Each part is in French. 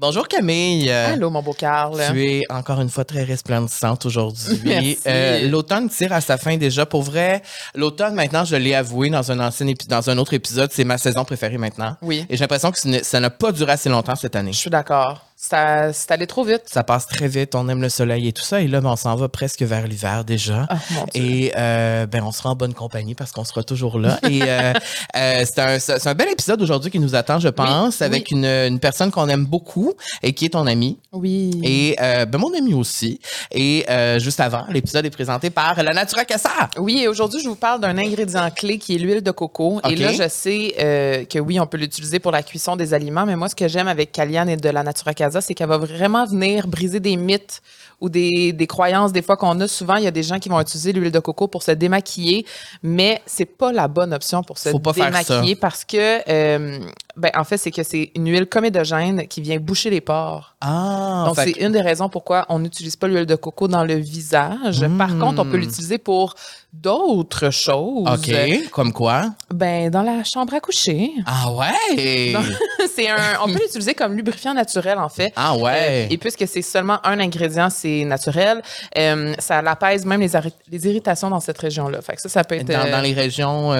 Bonjour Camille. Allô, mon beau Carl. Tu es encore une fois très resplendissante aujourd'hui. Euh, l'automne tire à sa fin déjà. Pour vrai, l'automne, maintenant, je l'ai avoué dans un ancien dans un autre épisode, c'est ma saison préférée maintenant. Oui. Et j'ai l'impression que ça n'a pas duré assez longtemps cette année. Je suis d'accord. Ça- C'est allé trop vite. Ça passe très vite, on aime le soleil et tout ça. Et là, ben, on s'en va presque vers l'hiver déjà. Ah, mon Dieu. Et euh, ben, on sera en bonne compagnie parce qu'on sera toujours là. Et euh, euh, c'est un, c'est un bel épisode aujourd'hui qui nous attend, je pense, Oui, avec oui. Une, une personne qu'on aime beaucoup et qui est ton amie. Oui. Et euh, ben, mon ami aussi. Et juste avant, l'épisode est présenté par La Natura Casa. Oui, et aujourd'hui, je vous parle d'un ingrédient clé qui est l'huile de coco. Et là, je sais que oui, on peut l'utiliser pour la cuisson des aliments, mais moi, ce que j'aime avec Kaliane et de la Natura C'est qu'elle va vraiment venir briser des mythes ou des, des croyances des fois qu'on a. Souvent, il y a des gens qui vont utiliser l'huile de coco pour se démaquiller, mais c'est pas la bonne option pour se Faut pas faire démaquiller parce que, euh, ben, en fait, c'est que c'est une huile comédogène qui vient boucher les pores. Ah, Donc, c'est que- une des raisons pourquoi on n'utilise pas l'huile de coco dans le visage. Par Mm. contre, on peut l'utiliser pour d'autres choses. OK, comme quoi? Ben, dans la chambre à coucher. Ah ouais! C'est un, on peut l'utiliser comme lubrifiant naturel, en fait. Ah ouais! Euh, et puisque c'est seulement un ingrédient, c'est naturel, euh, ça l'apaise même les, les irritations dans cette région-là. Fait que ça, ça peut être... dans, euh, dans les régions,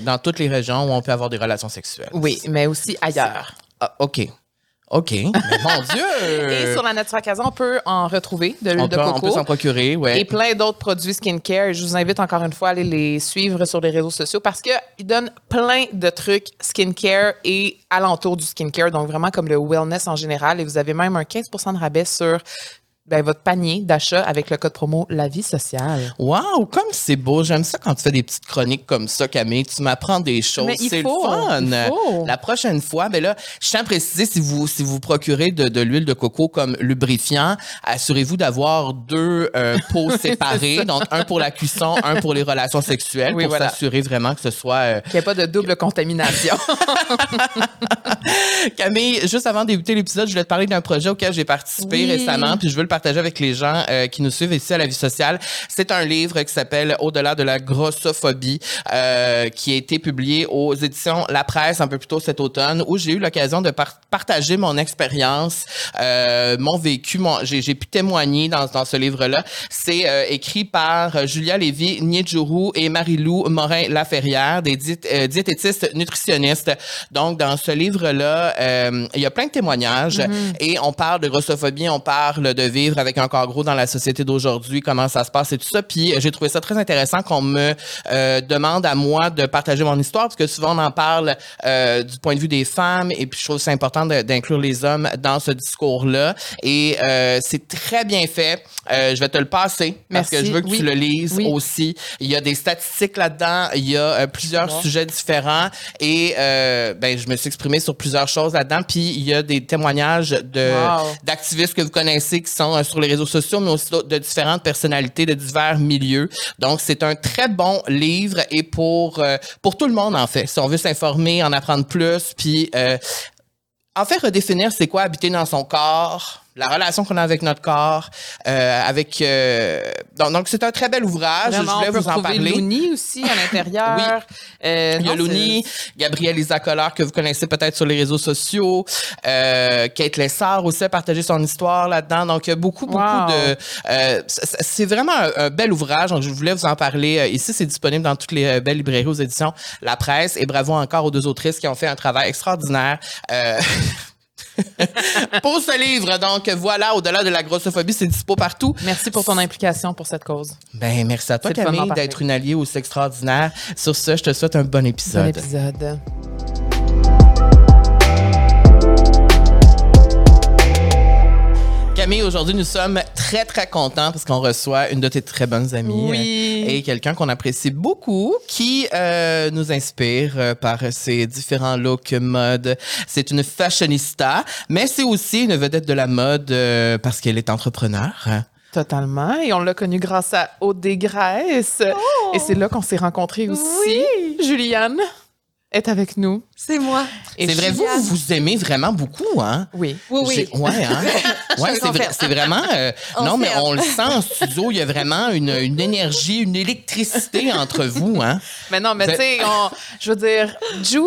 dans toutes les régions où on peut avoir des relations sexuelles. Oui, mais aussi ailleurs. Ah, OK. OK. Mais mon Dieu! Et sur la Natura Casa, on peut en retrouver de l'huile on, de peut, on coco. peut s'en procurer, ouais. et plein d'autres produits skincare. Je vous invite encore une fois à aller les suivre sur les réseaux sociaux parce qu'ils donnent plein de trucs skincare et alentour du skincare, donc vraiment comme le wellness en général. Et vous avez même un 15% de rabais sur ben, votre panier d'achat avec le code promo La Vie Sociale. Wow, comme c'est beau. J'aime ça quand tu fais des petites chroniques comme ça, Camille. Tu m'apprends des choses. C'est le faut, fun. il faut. La prochaine fois, ben là, je tiens à préciser si vous si vous procurez de, de l'huile de coco comme lubrifiant, assurez-vous d'avoir deux euh, pots séparés, donc un pour la cuisson, un pour les relations sexuelles, Oui, pour voilà. s'assurer vraiment que ce soit euh, Qu'il n'y ait pas de double contamination. Camille, juste avant de débuter l'épisode, je voulais te parler d'un projet auquel j'ai participé Oui. récemment, puis je veux le partager avec les gens euh, qui nous suivent ici à la vie sociale. C'est un livre qui s'appelle Au-delà de la grossophobie, euh, qui a été publié aux éditions La Presse un peu plus tôt cet automne, où j'ai eu l'occasion de par- partager mon expérience, euh, mon vécu, mon, j'ai, pu témoigner dans, dans ce livre-là. C'est euh, écrit par Julia Lévy, Niedjourou et Marie-Lou Morin-Laferrière, des euh, diététistes nutritionnistes. Donc, dans ce livre-là, euh, il y a plein de témoignages et on parle de grossophobie, on parle de vivre avec un corps gros dans la société d'aujourd'hui, comment ça se passe et tout ça. Puis, euh, j'ai trouvé ça très intéressant qu'on me euh, demande à moi de partager mon histoire parce que souvent, on en parle euh, du point de vue des femmes et puis je trouve que c'est important d'inclure les hommes dans ce discours-là. Et euh, c'est très bien fait. Euh, je vais te le passer parce que je veux que Oui. tu le lises Oui. aussi. Il y a des statistiques là-dedans, il y a euh, plusieurs sujets différents et euh, ben je me suis exprimé sur plusieurs choses là-dedans. Puis il y a des témoignages de Wow. d'activistes que vous connaissez qui sont euh, sur les réseaux sociaux, mais aussi de différentes personnalités de divers milieux. Donc c'est un très bon livre et pour euh, pour tout le monde en fait. Si on veut s'informer, en apprendre plus, puis euh, en fait, redéfinir c'est quoi habiter dans son corps, la relation qu'on a avec notre corps, euh, avec euh, donc donc c'est un très bel ouvrage. Vraiment, je voulais on peut vous en parler. Louni aussi à l'intérieur. Euh, Il y a non, Louni, Gabrielle que vous connaissez peut-être sur les réseaux sociaux, euh, Kate Lessard aussi a partagé son histoire là-dedans. Donc il y a beaucoup beaucoup Wow. de euh, c'est vraiment un, un bel ouvrage. Donc je voulais vous en parler euh, ici. C'est disponible dans toutes les euh, belles librairies aux éditions La Presse. Et bravo encore aux deux autrices qui ont fait un travail extraordinaire. Pour ce livre. Donc voilà, au-delà de la grossophobie, c'est dispo partout. Merci pour ton implication pour cette cause. Ben merci à toi Camille d'être une alliée aussi extraordinaire. Sur ce, je te souhaite un bon Bon épisode. Camille, aujourd'hui, nous sommes très, très contents parce qu'on reçoit une de tes très bonnes amies. Oui. euh, Et quelqu'un qu'on apprécie beaucoup, qui euh, nous inspire euh, par ses différents looks mode. C'est une fashionista, mais c'est aussi une vedette de la mode euh, parce qu'elle est entrepreneur. Totalement. Et on l'a connu grâce à Aude Desgraisses. Et c'est là qu'on s'est rencontrés aussi. Juliane. Est avec nous. C'est moi. Et C'est vrai, vous, vous vous aimez vraiment beaucoup, hein? Oui. Oui, oui. Ouais, hein? ouais, c'est, vrai- vraiment. euh, On non, mais on le sent en studio. Il y a vraiment une, une énergie, une électricité entre vous, hein? Mais non, mais Ben- tu sais, je veux dire, Ju,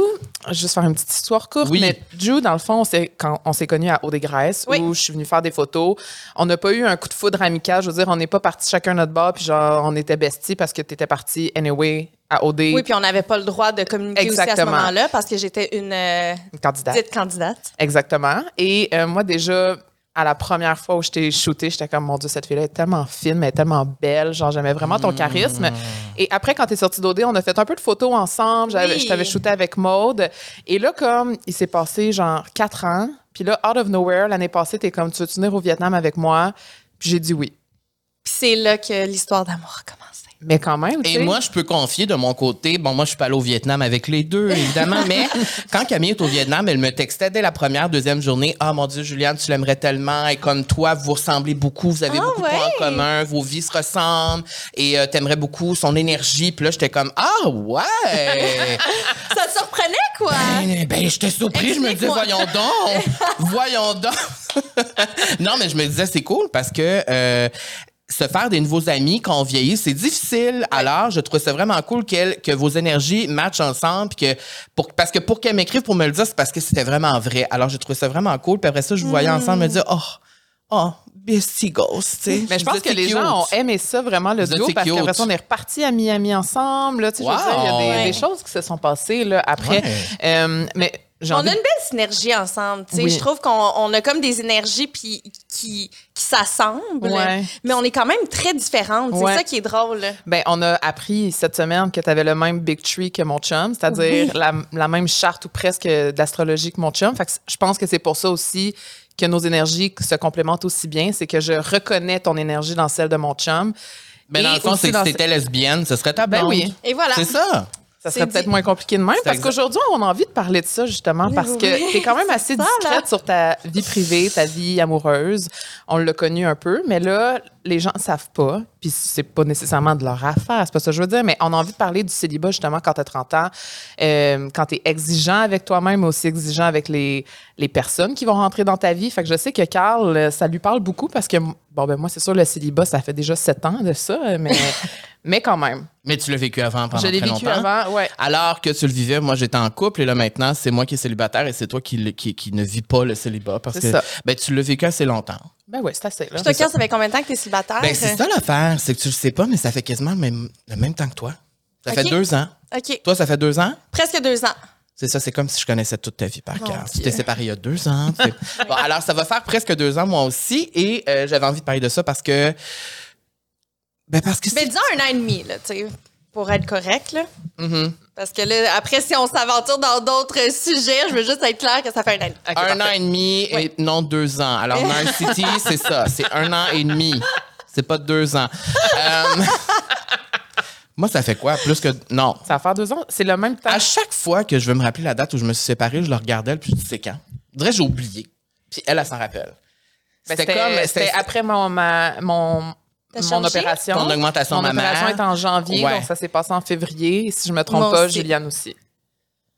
je vais juste faire une petite histoire courte, Oui. mais Ju, dans le fond, on s'est- quand on s'est connus à Haut-des-Grèces, Oui. où je suis venue faire des photos, on n'a pas eu un coup de foudre amical. Je veux dire, on n'est pas partis chacun notre bord, puis genre, on était besties parce que tu étais parti anyway à OD, Oui, puis on n'avait pas le droit de communiquer aussi à ce Exactement. moment-là parce que j'étais une euh, une candidate. petite candidate. Exactement. Et euh, moi, déjà, à la première fois où je t'ai shooté, j'étais comme, mon Dieu, cette fille-là est tellement fine, mais elle est tellement belle. Genre, j'aimais vraiment ton charisme. Et après, quand t'es sorti d'OD, on a fait un peu de photos ensemble. Oui. Je t'avais shooté avec Maude. Et là, comme, il s'est passé genre quatre ans. Puis là, out of nowhere, l'année passée, t'es comme, tu veux venir au Vietnam avec moi? Puis j'ai dit oui. Puis c'est là que l'histoire d'amour a commencé. Mais quand même, Et moi, je peux confier de mon côté. Bon, moi, je suis pas allée au Vietnam avec les deux, évidemment, mais quand Camille est au Vietnam, elle me textait dès la première, deuxième journée. Ah, mon Dieu, Juliane, tu l'aimerais tellement. Et comme toi, vous ressemblez beaucoup. Vous avez Ah, beaucoup de points en commun. Vos vies se ressemblent. Et euh, t'aimerais beaucoup son énergie. Puis là, j'étais comme, ah, ouais. Ça te surprenait, quoi? Ben, ben, j'étais surpris. Je me disais, voyons donc. voyons donc. non, mais je me disais, c'est cool parce que euh, se faire des nouveaux amis quand on vieillit, c'est difficile. Alors, je trouve ça vraiment cool qu'elle- que vos énergies matchent ensemble. puis Que pour, parce que pour qu'elle m'écrive pour me le dire, c'est parce que c'était vraiment vrai. Alors, je trouve ça vraiment cool. Puis après ça, je vous voyais ensemble me dire, oh, oh, bestie ghost, tu sais. Mais je pense que les gens ont aimé ça vraiment le duo parce qu'après ça on est repartis à Miami ensemble. Là, tu sais, je veux dire, Il y a des, Wow. des choses qui se sont passées là, après. Ouais. Euh, mais On a une belle synergie ensemble. tu sais. Oui. Je trouve qu'on on a comme des énergies puis qui, qui s'assemblent, Ouais. mais on est quand même très différentes. Ouais. C'est ça qui est drôle. Ben, on a appris cette semaine que tu avais le même big tree que mon chum, c'est-à-dire la, la même charte ou presque d'astrologie que mon chum. Fait que je pense que c'est pour ça aussi que nos énergies se complémentent aussi bien. C'est que je reconnais ton énergie dans celle de mon chum. Mais dans Et le fond, c'est que dans- si t'étais lesbienne, ce serait ta Ben oui. Et voilà. C'est ça. Ça serait peut-être moins compliqué de même parce qu'aujourd'hui, on a envie de parler de ça justement parce que Oui, tu es quand même assez là. discrète sur ta vie privée, ta vie amoureuse. On l'a connu un peu, mais là, les gens ne savent pas, puis c'est pas nécessairement de leur affaire, c'est pas ça que je veux dire, mais on a envie de parler du célibat justement quand tu as 30 ans, euh, quand tu es exigeant avec toi-même, mais aussi exigeant avec les, les personnes qui vont rentrer dans ta vie. Fait que je sais que Carl, euh, ça lui parle beaucoup parce que, bon, ben moi, c'est sûr, le célibat, ça fait déjà sept ans de ça, mais, mais quand même. Mais tu l'as vécu avant pendant Je l'ai très vécu longtemps. avant, ouais. Alors que tu le vivais, moi j'étais en couple et là maintenant c'est moi qui est célibataire et c'est toi qui, qui, qui ne vis pas le célibat parce que ça. ben, tu l'as vécu assez longtemps. Ben oui, c'est assez. Là. Je te casse, ça fait combien de temps que tu es célibataire? Ben c'est ça l'affaire, c'est que tu le sais pas mais ça fait quasiment le même, le même temps que toi. Ça fait deux ans. OK. Toi ça fait deux ans? Presque deux ans. C'est ça, c'est comme si je connaissais toute ta vie par cœur. Tu t'es séparé il y a deux ans. tu sais. Bon, alors, ça va faire presque deux ans, moi aussi. Et euh, j'avais envie de parler de ça parce que. Ben, parce que Mais disons un an et demi, là, tu sais, pour être correct, là. Mhm. Parce que là, après, si on s'aventure dans d'autres sujets, je veux juste être clair que ça fait un an et demi. Ok, un parfait. an et demi et Oui. non deux ans. Alors, Night City, c'est ça. C'est un an et demi. C'est pas deux ans. Euh, Moi, ça fait quoi? Plus que. Non. Ça va faire deux ans. C'est le même temps. À chaque fois que je veux me rappeler la date où je me suis séparé, je le regardais, puis je dis, c'est quand? Je dirais, j'ai oublié. Puis elle, elle s'en rappelle. Ben, C'était comme. C'était après mon, ma- mon, mon changé? opération. Ton augmentation Mon mammaire. opération est en janvier, Ouais. donc ça s'est passé en février. Et Si je me trompe Moi pas, aussi. Juliane aussi.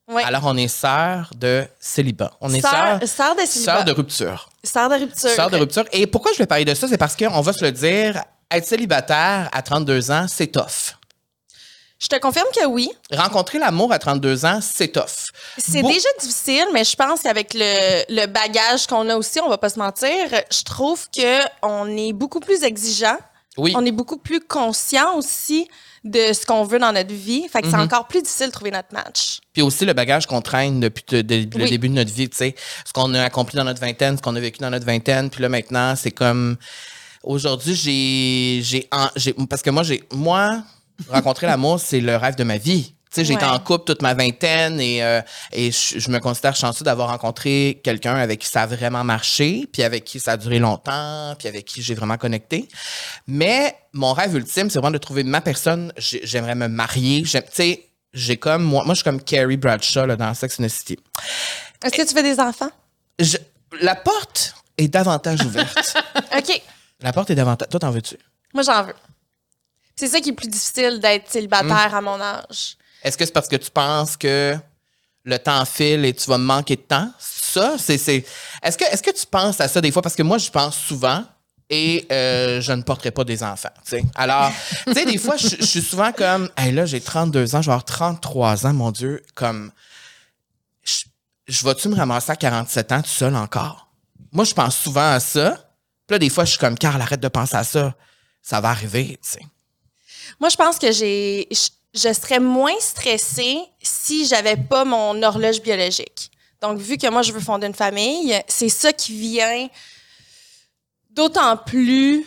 Ouais. Alors, on est sœurs de célibat. On est Sœur, sœurs sœur de célibat. sœurs de rupture. Sœur de rupture. Sœurs de rupture. Et pourquoi je vais parler de ça? C'est parce qu'on va se le dire, être célibataire à 32 ans, c'est tough. Je te confirme que oui. Rencontrer l'amour à 32 ans, c'est tough. C'est Beau- déjà difficile, mais je pense qu'avec le, le bagage qu'on a aussi, on va pas se mentir, je trouve que on est beaucoup plus exigeant. Oui. On est beaucoup plus conscient aussi de ce qu'on veut dans notre vie. Fait que Mhm. c'est encore plus difficile de trouver notre match. Puis aussi le bagage qu'on traîne depuis de- de- le début de notre vie, tu sais, ce qu'on a accompli dans notre vingtaine, ce qu'on a vécu dans notre vingtaine, puis là maintenant, c'est comme aujourd'hui, j'ai j'ai en- j'ai parce que moi j'ai moi rencontrer l'amour, c'est le rêve de ma vie. Sais, j'ai été en couple toute ma vingtaine et, euh, et je, me considère chanceux d'avoir rencontré quelqu'un avec qui ça a vraiment marché, puis avec qui ça a duré longtemps, puis avec qui j'ai vraiment connecté. Mais mon rêve ultime, c'est vraiment de trouver ma personne. J'ai- J'aimerais me marier. Tu sais, j'ai comme moi, moi je suis comme Carrie Bradshaw là, dans Sex and the City. Est-ce que tu veux des enfants? Je- la porte est davantage ouverte. OK. la porte est davantage. Toi, t'en veux-tu? Moi, j'en veux. C'est ça qui est plus difficile d'être célibataire à mon âge. Est-ce que c'est parce que tu penses que le temps file et tu vas manquer de temps? Ça, c'est. c'est- Est-ce que, tu penses à ça des fois? Parce que moi, je pense souvent et euh, je ne porterai pas des enfants. tu sais. Alors, tu sais, des fois, je je suis souvent comme, hey, là, j'ai 32 ans, je vais avoir 33 ans, mon Dieu, comme, je, je vais-tu me ramasser à 47 ans tout seul encore? Moi, je pense souvent à ça. Puis là, des fois, je suis comme, Carl, arrête de penser à ça. Ça va arriver, tu sais. Moi, je pense que j'ai, je, je serais moins stressée si j'avais pas mon horloge biologique. Donc, vu que moi, je veux fonder une famille, c'est ça qui vient d'autant plus,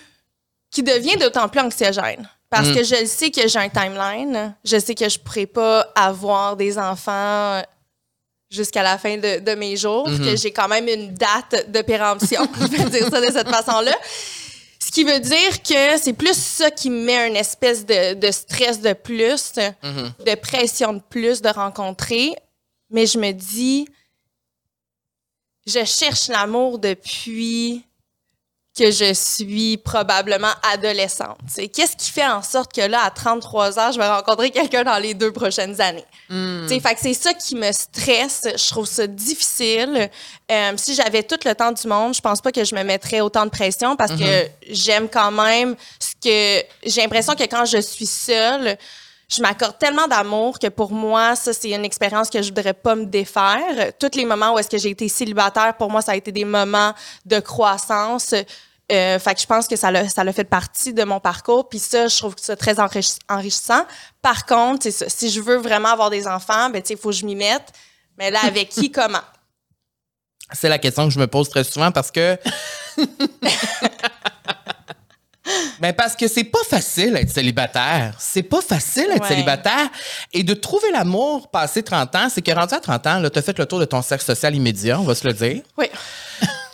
qui devient d'autant plus anxiogène. Parce Mm. que je le sais que j'ai un timeline. Je sais que je pourrais pas avoir des enfants jusqu'à la fin de, de mes jours, Mhm. que j'ai quand même une date de péremption. je vais dire ça de cette façon-là. Ce qui veut dire que c'est plus ça qui me met une espèce de, de stress de plus, Mhm. de pression de plus de rencontrer. Mais je me dis, je cherche l'amour depuis que je suis probablement adolescente. Qu'est-ce qui fait en sorte que là, à 33 ans, je vais rencontrer quelqu'un dans les deux prochaines années? Sais, Fait que c'est ça qui me stresse. Je trouve ça difficile. Euh, si j'avais tout le temps du monde, je pense pas que je me mettrais autant de pression parce que j'aime quand même ce que j'ai l'impression que quand je suis seule, je m'accorde tellement d'amour que pour moi, ça, c'est une expérience que je voudrais pas me défaire. Tous les moments où est-ce que j'ai été célibataire, pour moi, ça a été des moments de croissance. Euh, fait que je pense que ça l'a, ça l'a fait partie de mon parcours. Puis ça, je trouve que c'est très enrichi- enrichissant. Par contre, ça, si je veux vraiment avoir des enfants, ben, il faut que je m'y mette. Mais là, avec qui, comment? C'est la question que je me pose très souvent parce que. Ben parce que c'est pas facile d'être célibataire. C'est pas facile d'être Ouais. célibataire. Et de trouver l'amour passé 30 ans, c'est que rendu à 30 ans, tu as fait le tour de ton cercle social immédiat, on va se le dire. Oui.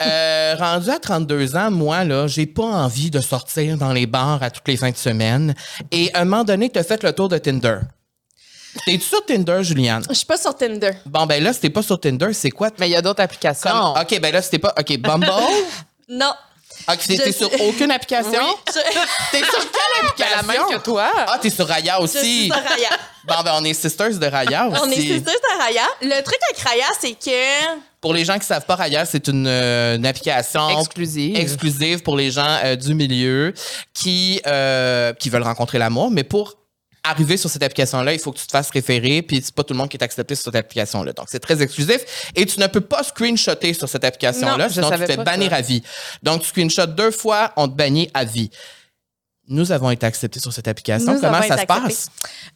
Euh, rendu à 32 ans, moi, là, j'ai pas envie de sortir dans les bars à toutes les fins de semaine. Et à un moment donné, tu as fait le tour de Tinder. T'es-tu sur Tinder, Juliane? Je suis pas sur Tinder. Bon, ben là, si t'es pas sur Tinder, c'est quoi? Mais il y a d'autres applications. Comme- OK, ben là, c'était pas. OK, Bumble? Non. OK, t'es Je sur aucune application? T'es sur quelle Ben, application? la même que toi. Ah, t'es sur Raya je aussi. suis sur Raya. Bon, ben, on est sisters de Raya aussi. On est sisters de Raya. Le truc avec Raya, c'est que Pour les gens qui savent pas, Raya, c'est une, euh, une application Exclusive. exclusive pour les gens euh, du milieu qui, euh, qui veulent rencontrer l'amour. Mais pour arriver sur cette application-là, il faut que tu te fasses référer, puis c'est pas tout le monde qui est accepté sur cette application-là. Donc, c'est très exclusif. Et tu ne peux pas screenshotter sur cette application-là, sinon tu te fais bannir ça. à vie. Donc, tu screenshots deux fois, on te bannit à vie. Nous avons été acceptés sur cette application. Nous Comment ça se passe?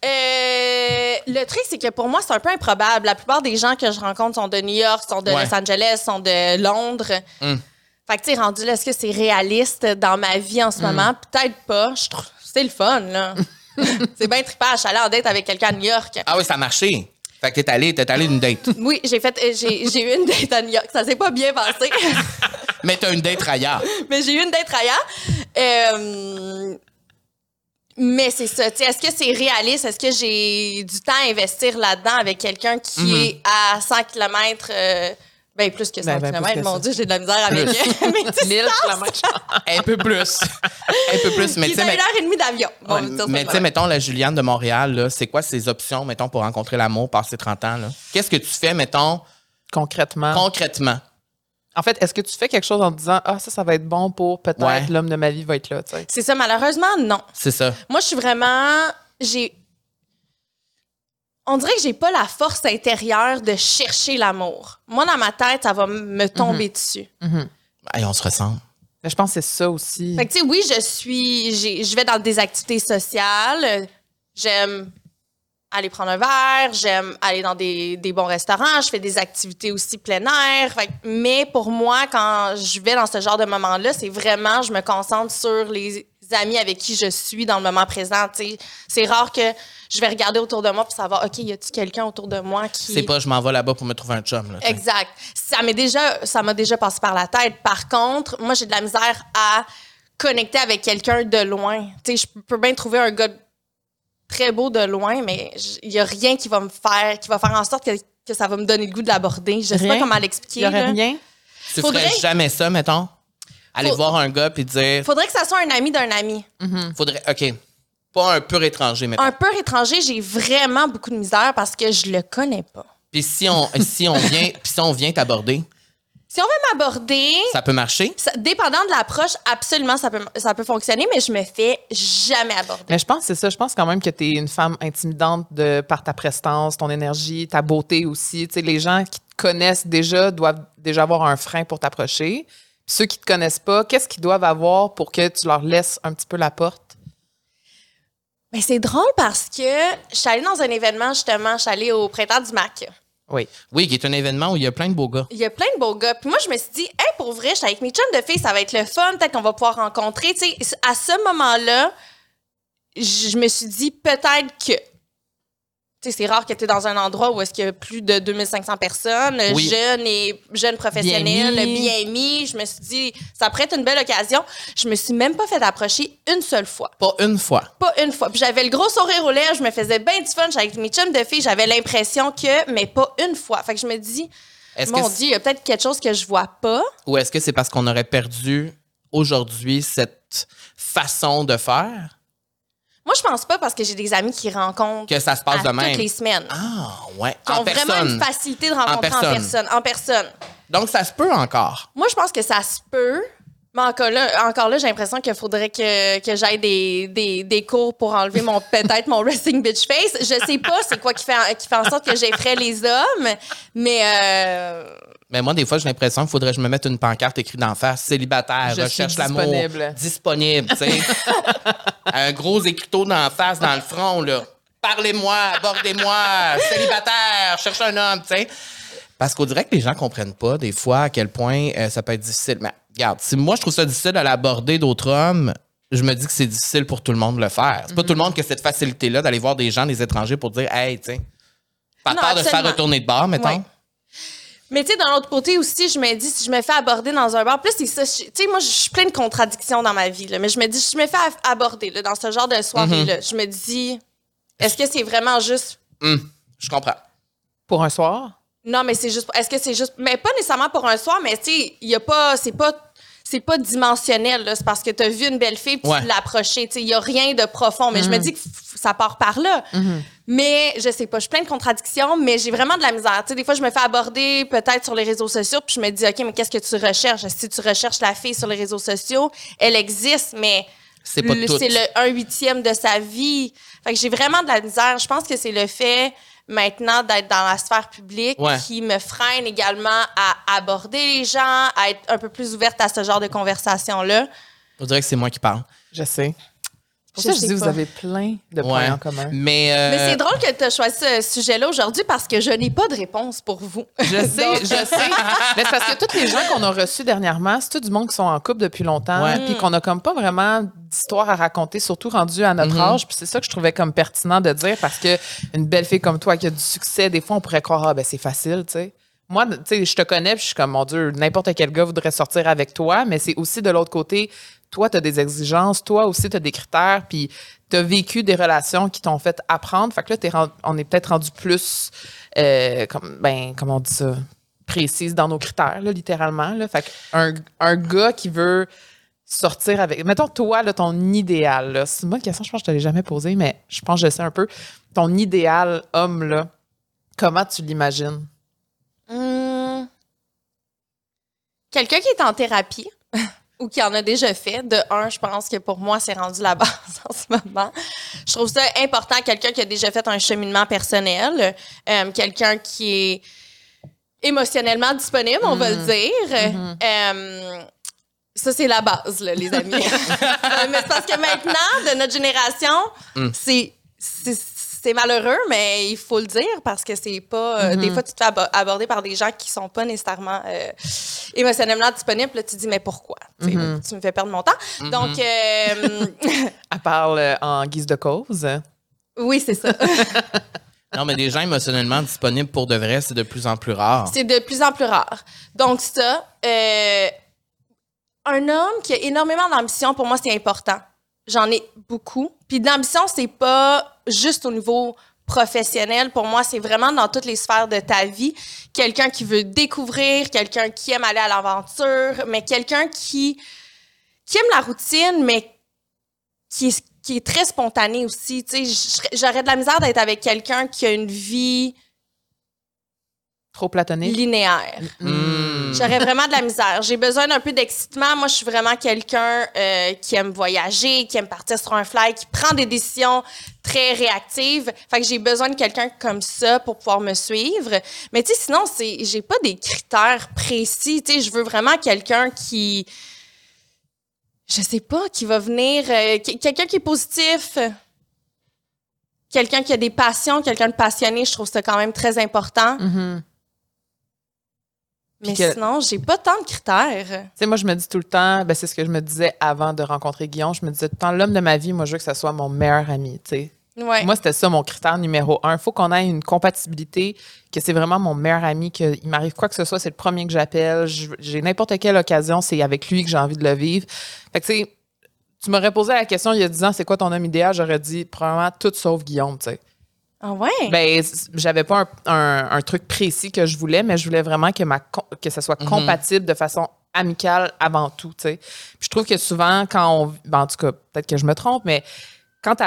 Euh, le truc, c'est que pour moi, c'est un peu improbable. La plupart des gens que je rencontre sont de New York, sont de Ouais. Los Angeles, sont de Londres. Hum. Fait que, tu rendu là, est-ce que c'est réaliste dans ma vie en ce moment? Peut-être pas. Je trouve c'est le fun, là. c'est bien trippant. Je suis allée en date avec quelqu'un à New York. Ah oui, ça a marché. Fait que t'es allé, t'es allé d'une date. Oui, j'ai fait, j'ai, j'ai eu une date à New York. Ça s'est pas bien passé. Mais t'as une date Raya. mais j'ai eu une date. Euh, mais c'est ça. Est-ce que c'est réaliste? Est-ce que j'ai du temps à investir là-dedans avec quelqu'un qui Mhm. est à 100 km? Ben, plus que 100 Ben, ben, km. Mon. Dieu, j'ai de la misère avec mes distances. 1000 kilomètres. Un peu plus. Un peu plus. Mais tu sais, une heure et demie d'avion. Bon, Ouais, mais tu sais, mettons, la Juliane de Montréal, là, c'est quoi ses options, mettons, pour rencontrer l'amour passé 30 ans? là? Qu'est-ce que tu fais, mettons, Concrètement. concrètement? En fait, est-ce que tu fais quelque chose en te disant Ah, ça, ça va être bon pour peut-être Ouais. l'homme de ma vie va être là, tu sais? C'est ça, malheureusement, non. C'est ça. Moi, je suis vraiment. J'ai. On dirait que j'ai pas la force intérieure de chercher l'amour. Moi, dans ma tête, ça va me tomber dessus. Hey, on se ressemble. Mais je pense que c'est ça aussi. Fait que, tu sais, oui, je suis. Je vais dans des activités sociales. J'aime aller prendre un verre. J'aime aller dans des, des bons restaurants. Je fais des activités aussi plein air. Fait que- mais pour moi, quand je vais dans ce genre de moment-là, c'est vraiment, je me concentre sur les amis avec qui je suis dans le moment présent. C'est rare que je vais regarder autour de moi pour savoir, OK, y a-t-il quelqu'un autour de moi qui. C'est pas je m'en vais là-bas pour me trouver un chum. Là. Exact. Ça m'est déjà, ça m'a déjà passé par la tête. Par contre, moi, j'ai de la misère à connecter avec quelqu'un de loin. Tu sais, je peux bien trouver un gars très beau de loin, mais il y a rien qui va me faire, qui va faire en sorte que, que ça va me donner le goût de l'aborder. Je sais pas comment Il l'expliquer. y aurait là. rien? Tu Faudrait- ferais jamais ça, mettons? Aller Faut- voir un gars puis dire, Faudrait que ça soit un ami d'un ami. faudrait, OK, pas un pur étranger, mettons. Un peu étranger, j'ai vraiment beaucoup de misère parce que je le connais pas. Puis si on, si on vient, puis si on vient t'aborder, Si on veut m'aborder, ça peut marcher? ça- dépendant de l'approche, absolument, ça peut, ça peut fonctionner, mais je me fais jamais aborder. Mais je pense que c'est ça. Je pense quand même que tu es une femme intimidante de, par ta prestance, ton énergie, ta beauté aussi. Tu sais, les gens qui te connaissent déjà doivent déjà avoir un frein pour t'approcher. Ceux qui te connaissent pas, qu'est-ce qu'ils doivent avoir pour que tu leur laisses un petit peu la porte? Mais c'est drôle parce que je suis allée dans un événement, justement, je suis allée au printemps du Mac. Oui. Oui, qui est un événement où il y a plein de beaux gars. Il y a plein de beaux gars. Puis moi, je me suis dit, hey, pour vrai, je suis avec mes chums de filles, ça va être le fun, peut-être qu'on va pouvoir rencontrer. Tu sais, à ce moment-là, je me suis dit, peut-être que. C'est rare que tu es dans un endroit où est-ce qu'il y a plus de 2500 personnes, Oui. jeunes et jeunes professionnels, Bien bien mis. Je me suis dit, ça pourrait être une belle occasion. Je me suis même pas fait approcher une seule fois. Pas une fois. Pas une fois. Puis j'avais le gros sourire aux lèvres, je me faisais bien du fun. Avec mes chums de filles, j'avais l'impression que, mais pas une fois. Fait que je me dis, mon Dieu, il y a peut-être quelque chose que je vois pas. Ou est-ce que c'est parce qu'on aurait perdu aujourd'hui cette façon de faire? Moi, je pense pas parce que j'ai des amis qui rencontrent que ça se passe à de même? toutes les semaines. Ah, ouais. qui en ont vraiment une facilité de rencontrer en personne. personne. En personne. Donc, ça se peut encore. Moi, je pense que ça se peut. Mais encore là, encore là j'ai l'impression qu'il faudrait que, que j'aille des, des, des cours pour enlever mon peut-être mon resting bitch face. Je sais pas c'est quoi qui fait, qui fait en sorte que j'effraie les hommes, mais euh, Mais moi, des fois, j'ai l'impression qu'il faudrait que je me mette une pancarte écrite d'en face célibataire, Je recherche l'amour. disponible. Disponible, tu sais. Un gros écriteau d'en face, dans le front, là. Parlez-moi, abordez-moi, célibataire, cherche un homme, tu sais. Parce qu'on dirait que les gens comprennent pas, des fois, à quel point euh, ça peut être difficile. Mais regarde, si moi, je trouve ça difficile d'aller aborder d'autres hommes, je me dis que c'est difficile pour tout le monde de le faire. C'est pas tout le monde qui a cette facilité-là d'aller voir des gens, des étrangers, pour dire, hey, tu sais. Par Non, peur de se faire retourner de bord, mettons. Ouais. Mais tu sais, d'un autre côté aussi, je me dis, si je me fais aborder dans un bar, plus c'est ça, tu sais, moi, je suis plein de contradictions dans ma vie, là, mais je me dis, si je me fais aborder là, dans ce genre de soirée-là, je me dis, est-ce que c'est vraiment juste. Hum, je comprends. Pour un soir? Non, mais c'est juste. Est-ce que c'est juste. Mais pas nécessairement pour un soir, mais tu sais, il y a pas. C'est pas. C'est pas dimensionnel, là. C'est parce que tu as vu une belle fille puis Ouais. tu l'as approchée. Tu sais, il y a rien de profond. Mais je me dis que ça part par là. Mais je sais pas, je suis plein de contradictions, mais j'ai vraiment de la misère. Tu sais, des fois, je me fais aborder peut-être sur les réseaux sociaux, puis je me dis, OK, mais qu'est-ce que tu recherches? Si tu recherches la fille sur les réseaux sociaux, elle existe, mais C'est le- 1 huitième de sa vie. Fait que j'ai vraiment de la misère. Je pense que c'est le fait maintenant d'être dans la sphère publique Ouais. qui me freine également à aborder les gens, à être un peu plus ouverte à ce genre de conversation-là. On dirait que c'est moi qui parle. Je sais. Pour Je ça dis, vous pas. avez plein de Ouais. points en commun. Mais, euh, Mais c'est drôle que tu as choisi ce sujet-là aujourd'hui parce que je n'ai pas de réponse pour vous. Je sais, je sais. Mais c'est parce que tous les gens qu'on a reçus dernièrement, c'est tout du monde qui sont en couple depuis longtemps, Ouais. puis qu'on a comme pas vraiment d'histoire à raconter, surtout rendu à notre âge. Puis c'est ça que je trouvais comme pertinent de dire parce que une belle fille comme toi qui a du succès, des fois on pourrait croire ah ben c'est facile, tu sais. Moi, tu sais, je te connais, puis je suis comme mon Dieu, n'importe quel gars voudrait sortir avec toi, mais c'est aussi de l'autre côté, toi, tu as des exigences, toi aussi, tu as des critères, puis tu as vécu des relations qui t'ont fait apprendre. Fait que là, on est peut-être rendu plus, euh, comme, ben, comment on dit ça, précise dans nos critères, là, littéralement. Là. Fait un, un gars qui veut sortir avec. Mettons, toi, là, ton idéal, c'est une bonne question, je pense que je te l'ai jamais posée, mais je pense que je sais un peu. Ton idéal homme, là, comment tu l'imagines? Hum, Quelqu'un qui est en thérapie ou qui en a déjà fait, de un, je pense que pour moi, c'est rendu la base en ce moment. Je trouve ça important, quelqu'un qui a déjà fait un cheminement personnel, euh, quelqu'un qui est émotionnellement disponible, on va le dire. Euh, ça, c'est la base, là, les amis. Euh, mais c'est parce que maintenant, de notre génération, c'est- c'est c'est malheureux, mais il faut le dire parce que c'est pas. euh, Des fois, tu te fais abo- aborder par des gens qui sont pas nécessairement euh, émotionnellement disponibles. Là, tu te dis, mais pourquoi? Tu sais, Tu me fais perdre mon temps. Donc, euh, Elle parle euh, en guise de cause. oui, c'est ça. Non, mais des gens émotionnellement disponibles pour de vrai, c'est de plus en plus rare. C'est de plus en plus rare. Donc, ça, euh, un homme qui a énormément d'ambition, pour moi, c'est important. J'en ai beaucoup. Puis l'ambition, c'est pas juste au niveau professionnel. Pour moi, c'est vraiment dans toutes les sphères de ta vie. Quelqu'un qui veut découvrir, quelqu'un qui aime aller à l'aventure, mais quelqu'un qui, qui aime la routine, mais qui est, qui est très spontané aussi. Tu sais, j'aurais de la misère d'être avec quelqu'un qui a une vie Trop platonique. linéaire. Hmm. J'aurais vraiment de la misère. J'ai besoin d'un peu d'excitement. Moi, je suis vraiment quelqu'un euh, qui aime voyager, qui aime partir sur un fly, qui prend des décisions très réactives. Fait que j'ai besoin de quelqu'un comme ça pour pouvoir me suivre. Mais tu sais, sinon, c'est, j'ai pas des critères précis. Tu sais, je veux vraiment quelqu'un qui, je sais pas, qui va venir, euh, quelqu'un qui est positif. Quelqu'un qui a des passions, quelqu'un de passionné, je trouve ça quand même très important. Mhm. Mais que- sinon, j'ai pas tant de critères. Tu sais, moi, je me dis tout le temps, ben, c'est ce que je me disais avant de rencontrer Guillaume. Je me disais tout le temps, l'homme de ma vie, moi, je veux que ça soit mon meilleur ami, tu sais. Ouais. Moi, c'était ça mon critère numéro un. Il faut qu'on ait une compatibilité, que c'est vraiment mon meilleur ami, qu'il m'arrive quoi que ce soit, c'est le premier que j'appelle. J'ai n'importe quelle occasion, c'est avec lui que j'ai envie de le vivre. Fait que, tu sais, tu m'aurais posé la question il y a 10 ans, c'est quoi ton homme idéal? J'aurais dit probablement tout sauf Guillaume, tu sais. Ah ouais? Ben, j'avais pas un, un- un truc précis que je voulais, mais je voulais vraiment que, ma, que ça soit compatible de façon amicale avant tout, tu sais. Puis je trouve que souvent, quand on... ben, en tout cas, peut-être que je me trompe, mais quand tu,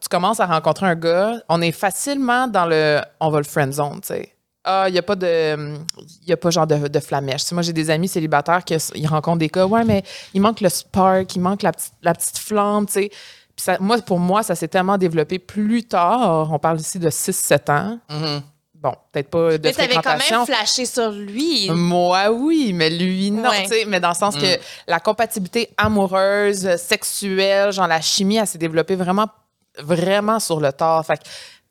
tu commences à rencontrer un gars, on est facilement dans le... On va le friend zone, tu sais. Ah, il n'y a pas de. Il y a pas genre de, de flamèche. Tu sais, moi, j'ai des amis célibataires qui ils rencontrent des gars. Ouais, mais il manque le spark, il manque la petite, la petite flamme, tu sais. Ça, moi, pour moi, ça s'est tellement développé plus tard. On parle ici de 6-7 ans. Mhm. Bon, peut-être pas de Mais t'avais quand fréquentation. même flashé sur lui. Moi, oui, mais lui, non. Ouais. tu sais, Mais dans le sens que la compatibilité amoureuse, sexuelle, genre la chimie, elle s'est développée vraiment, vraiment sur le tard. Fait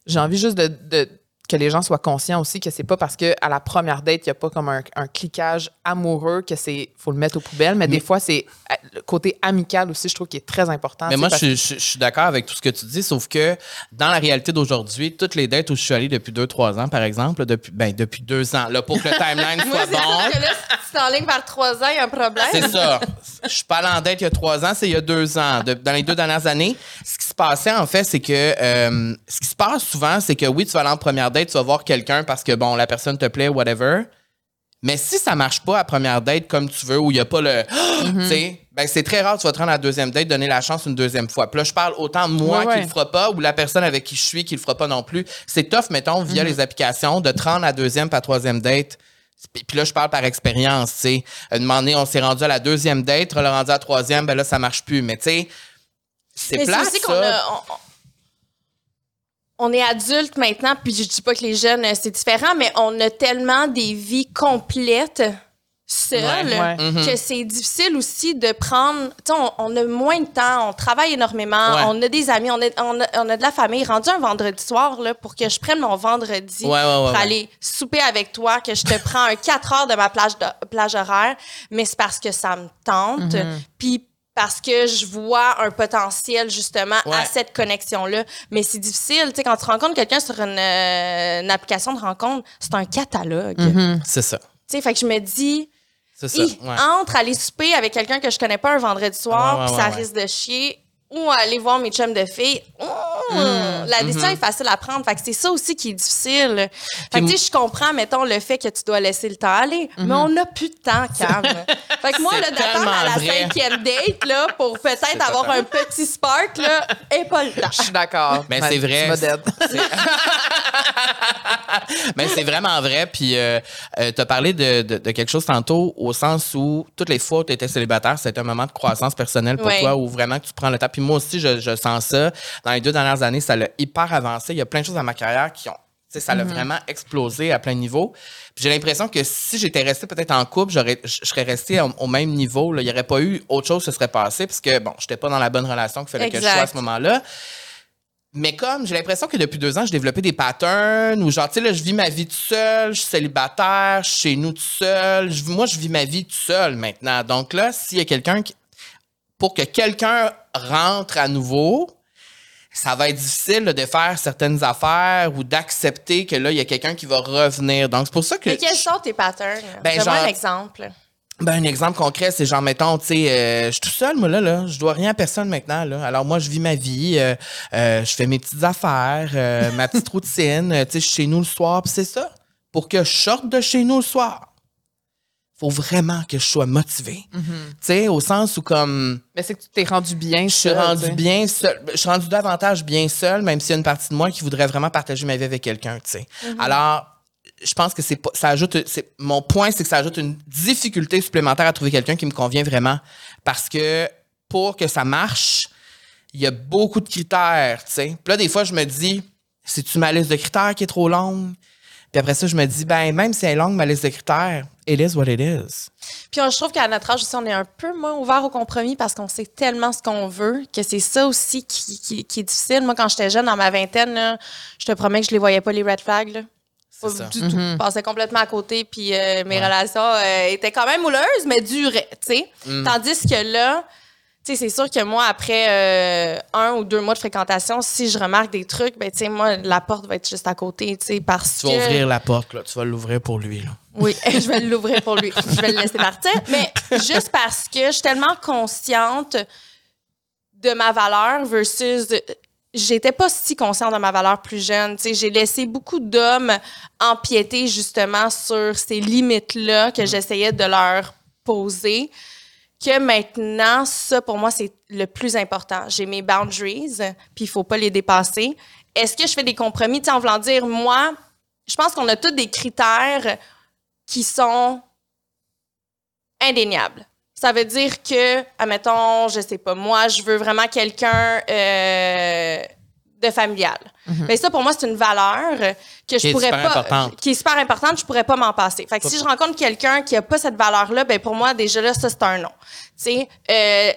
j'ai envie juste de, de- que les gens soient conscients aussi que c'est pas parce que à la première date, il n'y a pas comme un, un cliquage amoureux que c'est faut le mettre aux poubelles, mais des fois, c'est euh, le côté amical aussi, je trouve, qui est très important. Mais moi, je, parce- suis- je- je suis d'accord avec tout ce que tu dis, sauf que dans la réalité d'aujourd'hui, toutes les dates où je suis allé depuis deux, trois ans, par exemple, depuis, ben, depuis deux ans, là, pour que le timeline soit C'est bon. sûr que là, si tu t'enlignes par trois ans, il y a un problème. C'est ça. Je suis pas allé en date il y a trois ans, c'est il y a deux ans. De- dans les deux dernières années, ce qui se passait, en fait, c'est que euh, ce qui se passe souvent, c'est que oui, tu vas aller en première date, tu vas voir quelqu'un parce que, bon, la personne te plaît, whatever. Mais si ça marche pas à première date comme tu veux, où il y a pas le. Tu sais, ben c'est très rare, tu vas te rendre à la deuxième date, donner la chance une deuxième fois. Puis là, je parle autant de moi Ouais, ouais. qui le fera pas ou la personne avec qui je suis qui le fera pas non plus. C'est tough, mettons, via les applications, de te rendre à la deuxième pas troisième date. Puis là, je parle par expérience, tu sais. À un moment donné, on s'est rendu à la deuxième date, on l'a rendu à la troisième, ben là, ça marche plus. Mais tu sais, c'est qu'on ça. a. on- on est adulte maintenant, puis je dis pas que les jeunes, euh, c'est différent, mais on a tellement des vies complètes seules Ouais, ouais. Que c'est difficile aussi de prendre. Tu sais, on, on a moins de temps, on travaille énormément, Ouais. on a des amis, on a, on a, on a de la famille. Rendu un vendredi soir, là, pour que je prenne mon vendredi Ouais, ouais, ouais, pour ouais. aller souper avec toi, que je te prends un 4 heures de ma plage, de- plage horaire, mais c'est parce que ça me tente. Puis parce que je vois un potentiel justement à cette connexion-là. Mais c'est difficile, tu sais, quand tu rencontres quelqu'un sur une, euh, une application de rencontre, c'est un catalogue. Mm-hmm. C'est ça. Tu sais, fait que je me dis, ça. Ouais. entre aller souper avec quelqu'un que je connais pas un vendredi soir, Ouais, ouais, ça risque de chier, ou aller voir mes chums de filles, mmh, la décision Mm-hmm. est facile à prendre. Fait que c'est ça aussi qui est difficile. Fait que, Puis tu sais, je comprends, mettons, le fait que tu dois laisser le temps aller, mais on n'a plus de temps, Cam. fait que moi, là, d'attendre à la vrai. cinquième date, là, pour peut-être avoir un petit spark, là, et pas le temps. Je suis d'accord. Mais Ma- c'est vrai. Mais c'est vraiment vrai. Puis, euh, tu as parlé de, de- de quelque chose tantôt, au sens où toutes les fois où tu étais célibataire, c'était un moment de croissance personnelle pour toi, où vraiment tu prends le temps. Puis moi aussi, je, je sens ça. Dans les deux dernières années, ça l'a hyper avancé. Il y a plein de choses dans ma carrière qui ont. ça l'a vraiment explosé à plein. Puis j'ai l'impression que si j'étais resté peut-être en couple, j'aurais, je je serais resté au, au même niveau. là. Il n'y aurait pas eu autre chose qui se serait passé, parce que, bon, j'étais pas dans la bonne relation qu'il fallait que je sois à ce moment-là. Mais comme j'ai l'impression que depuis deux ans, j'ai développé des patterns où genre, tu sais, là, je vis ma vie tout seul, je suis célibataire, je suis chez nous tout seul. Je- moi, je vis ma vie tout seul maintenant. Donc là, s'il y a quelqu'un qui. Pour que quelqu'un rentre à nouveau, ça va être difficile là, de faire certaines affaires ou d'accepter que là, il y a quelqu'un qui va revenir. Donc, c'est pour ça que. Mais quels sont tes patterns? Ben, Donne-moi genre- un exemple. Ben, un exemple concret, c'est genre, mettons, tu sais, euh, je suis tout seul, moi, là, là. Je dois rien à personne maintenant, là. Alors, moi, je vis ma vie, euh, euh, je fais mes petites affaires, ma petite routine, tu sais, je suis chez nous le soir, puis c'est ça. Pour que je sorte de chez nous le soir, faut vraiment que je sois motivé. Tu sais, au sens où, comme, Mais c'est que tu t'es rendu bien. je suis rendu bien seul. Je suis rendu davantage bien seul, même s'il y a une partie de moi qui voudrait vraiment partager ma vie avec quelqu'un, tu sais. Alors, je pense que c'est pas, ça ajoute, mon point, c'est que ça ajoute une difficulté supplémentaire à trouver quelqu'un qui me convient vraiment. Parce que pour que ça marche, il y a beaucoup de critères, tu sais. Puis là, des fois, je me dis, c'est-tu ma liste de critères qui est trop longue? Puis après ça, je me dis, ben, même si elle est longue, ma liste de critères, it is what it is. Puis on- je trouve qu'à notre âge aussi, on est un peu moins ouvert au compromis parce qu'on sait tellement ce qu'on veut que c'est ça aussi qui, qui- qui est difficile. Moi, quand j'étais jeune, dans ma vingtaine, là, je te promets que je les voyais pas, les red flags. Là. Pas ça. du tout. Je passais complètement à côté, puis euh, mes relations euh, étaient quand même mouleuses, mais duraient, tu sais. Tandis que là, sais, c'est sûr que moi, après euh, un ou deux mois de fréquentation, si je remarque des trucs, ben, tu sais, moi, la porte va être juste à côté, tu sais, parce Tu que... vas ouvrir la porte, là. Tu vas l'ouvrir pour lui, là. Oui, je vais l'ouvrir pour lui. Je vais le laisser partir. Mais juste parce que je suis tellement consciente de ma valeur versus. J'étais pas si consciente de ma valeur plus jeune. Tu j'ai laissé beaucoup d'hommes empiéter justement sur ces limites-là que j'essayais de leur poser. Que maintenant, ça, pour moi, c'est le plus important. J'ai mes boundaries, puis il faut pas les dépasser. Est-ce que je fais des compromis? Tu en voulant dire, moi, je pense qu'on a tous des critères qui sont indéniables. Ça veut dire que, admettons, je sais pas, moi, je veux vraiment quelqu'un euh, de familial. Mais ça, pour moi, c'est une valeur que je Mhm. Pourrais pas, importante. qui est super importante, je pourrais pas m'en passer. Fait que si je rencontre quelqu'un qui a pas cette valeur-là, ben pour moi, déjà là, ça, c'est un non. Tu sais, euh,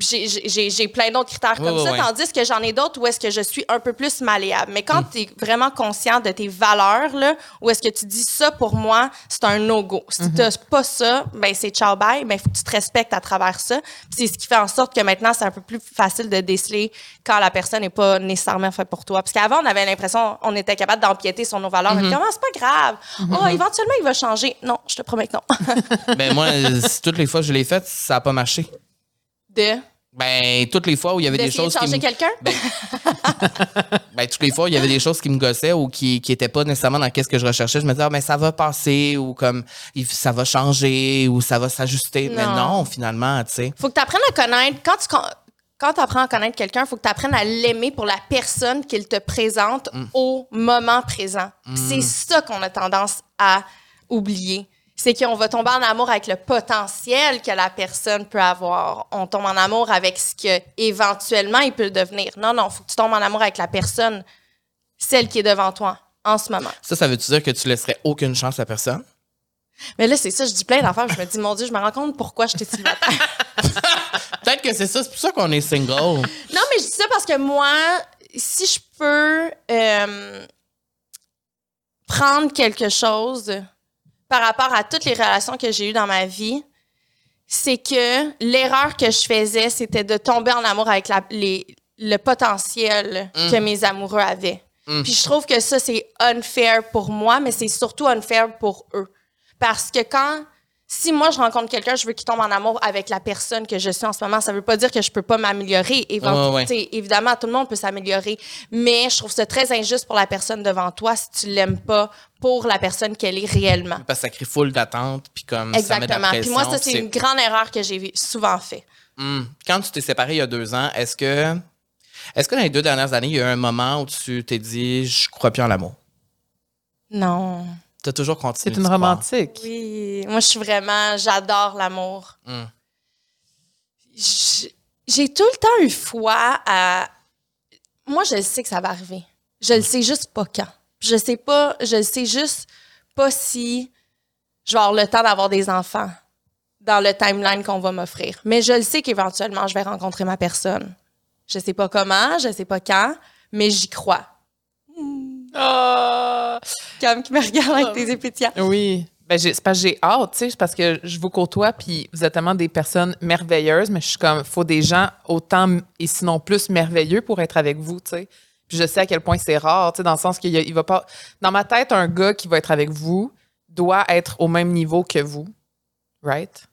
j'ai- j'ai j'ai plein d'autres critères comme ça, tandis que j'en ai d'autres où est-ce que je suis un peu plus malléable. Mais Mm. quand tu es vraiment conscient de tes valeurs, là, où est-ce que tu dis ça, pour moi, c'est un no-go. Si Mm-hmm. tu n'as pas ça, ben c'est ciao bye, ben faut que tu te respectes à travers ça. C'est ce qui fait en sorte que maintenant, c'est un peu plus facile de déceler quand la personne n'est pas nécessairement faite pour toi. Parce qu'avant, on avait l'impression on était capable d'empiéter sur nos valeurs. Mm-hmm. Comme, Ah, c'est pas grave. Oh, éventuellement, il va changer. Non, je te promets que non. Ben, moi, toutes les fois que je l'ai fait, ça n'a pas marché. De Ben, toutes les fois où il y avait des de choses qui changer me... quelqu'un? Ben, ben, toutes les fois, il y avait des choses qui me gossaient ou qui qui étaient pas nécessairement dans qu'est-ce que je recherchais. Je me disais, ah, ben, ça va passer ou comme ça va changer ou ça va s'ajuster. Mais Non. finalement, tu sais. faut que tu apprennes à connaître. Quand tu quand tu apprends à connaître quelqu'un, il faut que tu apprennes à l'aimer pour la personne qu'il te présente Mm. au moment présent. Puis C'est ça qu'on a tendance à oublier. C'est qu'on va tomber en amour avec le potentiel que la personne peut avoir. On tombe en amour avec ce que éventuellement il peut devenir. Non, non, faut que tu tombes en amour avec la personne, celle qui est devant toi en ce moment. Ça, ça veut-tu dire que tu laisserais aucune chance à personne? Mais là, c'est ça, je dis plein d'affaires. Je me dis, mon Dieu, je me rends compte pourquoi j'étais célibataire. Peut-être que c'est ça, c'est pour ça qu'on est single. Non, mais je dis ça parce que moi, si je peux euh, prendre quelque chose par rapport à toutes les relations que j'ai eues dans ma vie, c'est que l'erreur que je faisais, c'était de tomber en amour avec la- les- le potentiel que mes amoureux avaient. Puis je trouve que ça, c'est unfair pour moi, mais c'est surtout unfair pour eux. Parce que quand, si moi je rencontre quelqu'un, je veux qu'il tombe en amour avec la personne que je suis en ce moment, ça veut pas dire que je peux pas m'améliorer. Ouais, Évidemment, tout le monde peut s'améliorer, mais je trouve ça très injuste pour la personne devant toi si tu l'aimes pas pour la personne qu'elle est réellement. Parce que ça crée full d'attente, puis comme ça met de la Exactement. Puis pression. moi, ça, c'est une grande erreur que j'ai souvent fait. Hmm. Quand tu t'es séparé il y a deux ans, est-ce que est-ce que dans les deux dernières années, il y a eu un moment où tu t'es dit je crois plus en l'amour? Non. Tu as toujours continué. C'est une romantique. Oui, moi, je suis vraiment, j'adore l'amour. J- J'ai tout le temps eu foi à. Moi, je le sais que ça va arriver. Je le sais juste pas quand. Je sais pas, je le sais juste pas si je vais avoir le temps d'avoir des enfants dans le timeline qu'on va m'offrir. Mais je le sais qu'éventuellement, je vais rencontrer ma personne. Je sais pas comment, je sais pas quand, mais j'y crois. Ah! Comme qui me regarde avec tes yeux pétillants. Oui. Ben, c'est parce que j'ai hâte, tu sais, c'est parce que je vous côtoie, puis vous êtes tellement des personnes merveilleuses, mais je suis comme, faut des gens autant et sinon plus merveilleux pour être avec vous, tu sais. Puis je sais à quel point c'est rare, tu sais, dans le sens qu'il il va pas. Dans ma tête, un gars qui va être avec vous doit être au même niveau que vous. Right?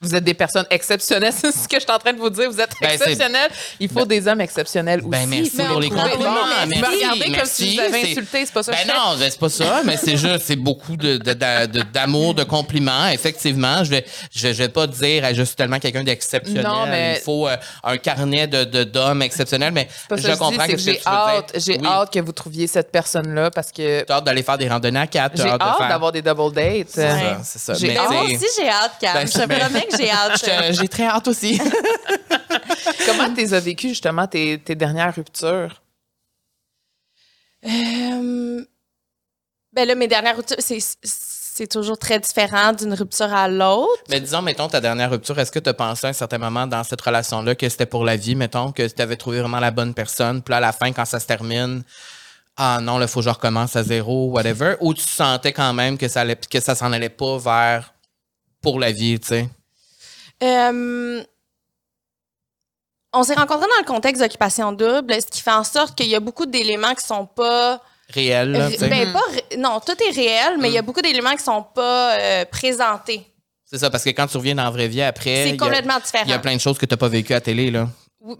Vous êtes des personnes exceptionnelles, c'est ce que je suis en train de vous dire. Vous êtes Ben, exceptionnels. Il faut des hommes exceptionnels aussi. Ben, merci Mais pour les compliments. Mais Merci, regardez comme merci, si je vous c'est- insulté, c'est pas ça que Ben je fais. non, ben c'est pas ça, mais c'est juste, c'est beaucoup de, de- de- de- d'amour, de compliments. Effectivement, je vais, je, vais- je vais pas dire, ah, je suis tellement quelqu'un d'exceptionnel. Non, mais- Il faut euh, un carnet de, d'hommes exceptionnels, mais pas je ça que je dis, comprends que que que j'ai hâte, j'ai Oui. hâte que vous trouviez cette personne-là parce que T'as hâte d'aller faire des randonnées à quatre. j'ai hâte d'avoir des double dates. C'est ça, c'est ça. J'ai. Ben, moi aussi, j'ai hâte, Cam. Ben, je ben- que j'ai hâte. J'ai très hâte aussi. Comment tu as vécu justement tes, tes dernières ruptures? Euh, ben là, mes dernières ruptures, c'est, toujours très différent d'une rupture à l'autre. Mais disons, mettons, ta dernière rupture, est-ce que tu as pensé à un certain moment dans cette relation-là que c'était pour la vie, mettons, que tu avais trouvé vraiment la bonne personne, puis là, à la fin, quand ça se termine, ah non, il faut que je recommence à zéro, whatever, ou tu sentais quand même que ça, allait, que ça s'en allait pas vers pour la vie, tu sais? Euh, on s'est rencontrés dans le contexte d'occupation double, ce qui fait en sorte qu'il y a beaucoup d'éléments qui sont pas. Réel, là, tu sais. Ben, pas ré- non, tout est réel, mais il Mm. y a beaucoup d'éléments qui sont pas euh, présentés. C'est ça, parce que quand tu reviens dans la vraie vie après, C'est il y a- complètement différent. il y a plein de choses que tu n'as pas vécues à télé, là.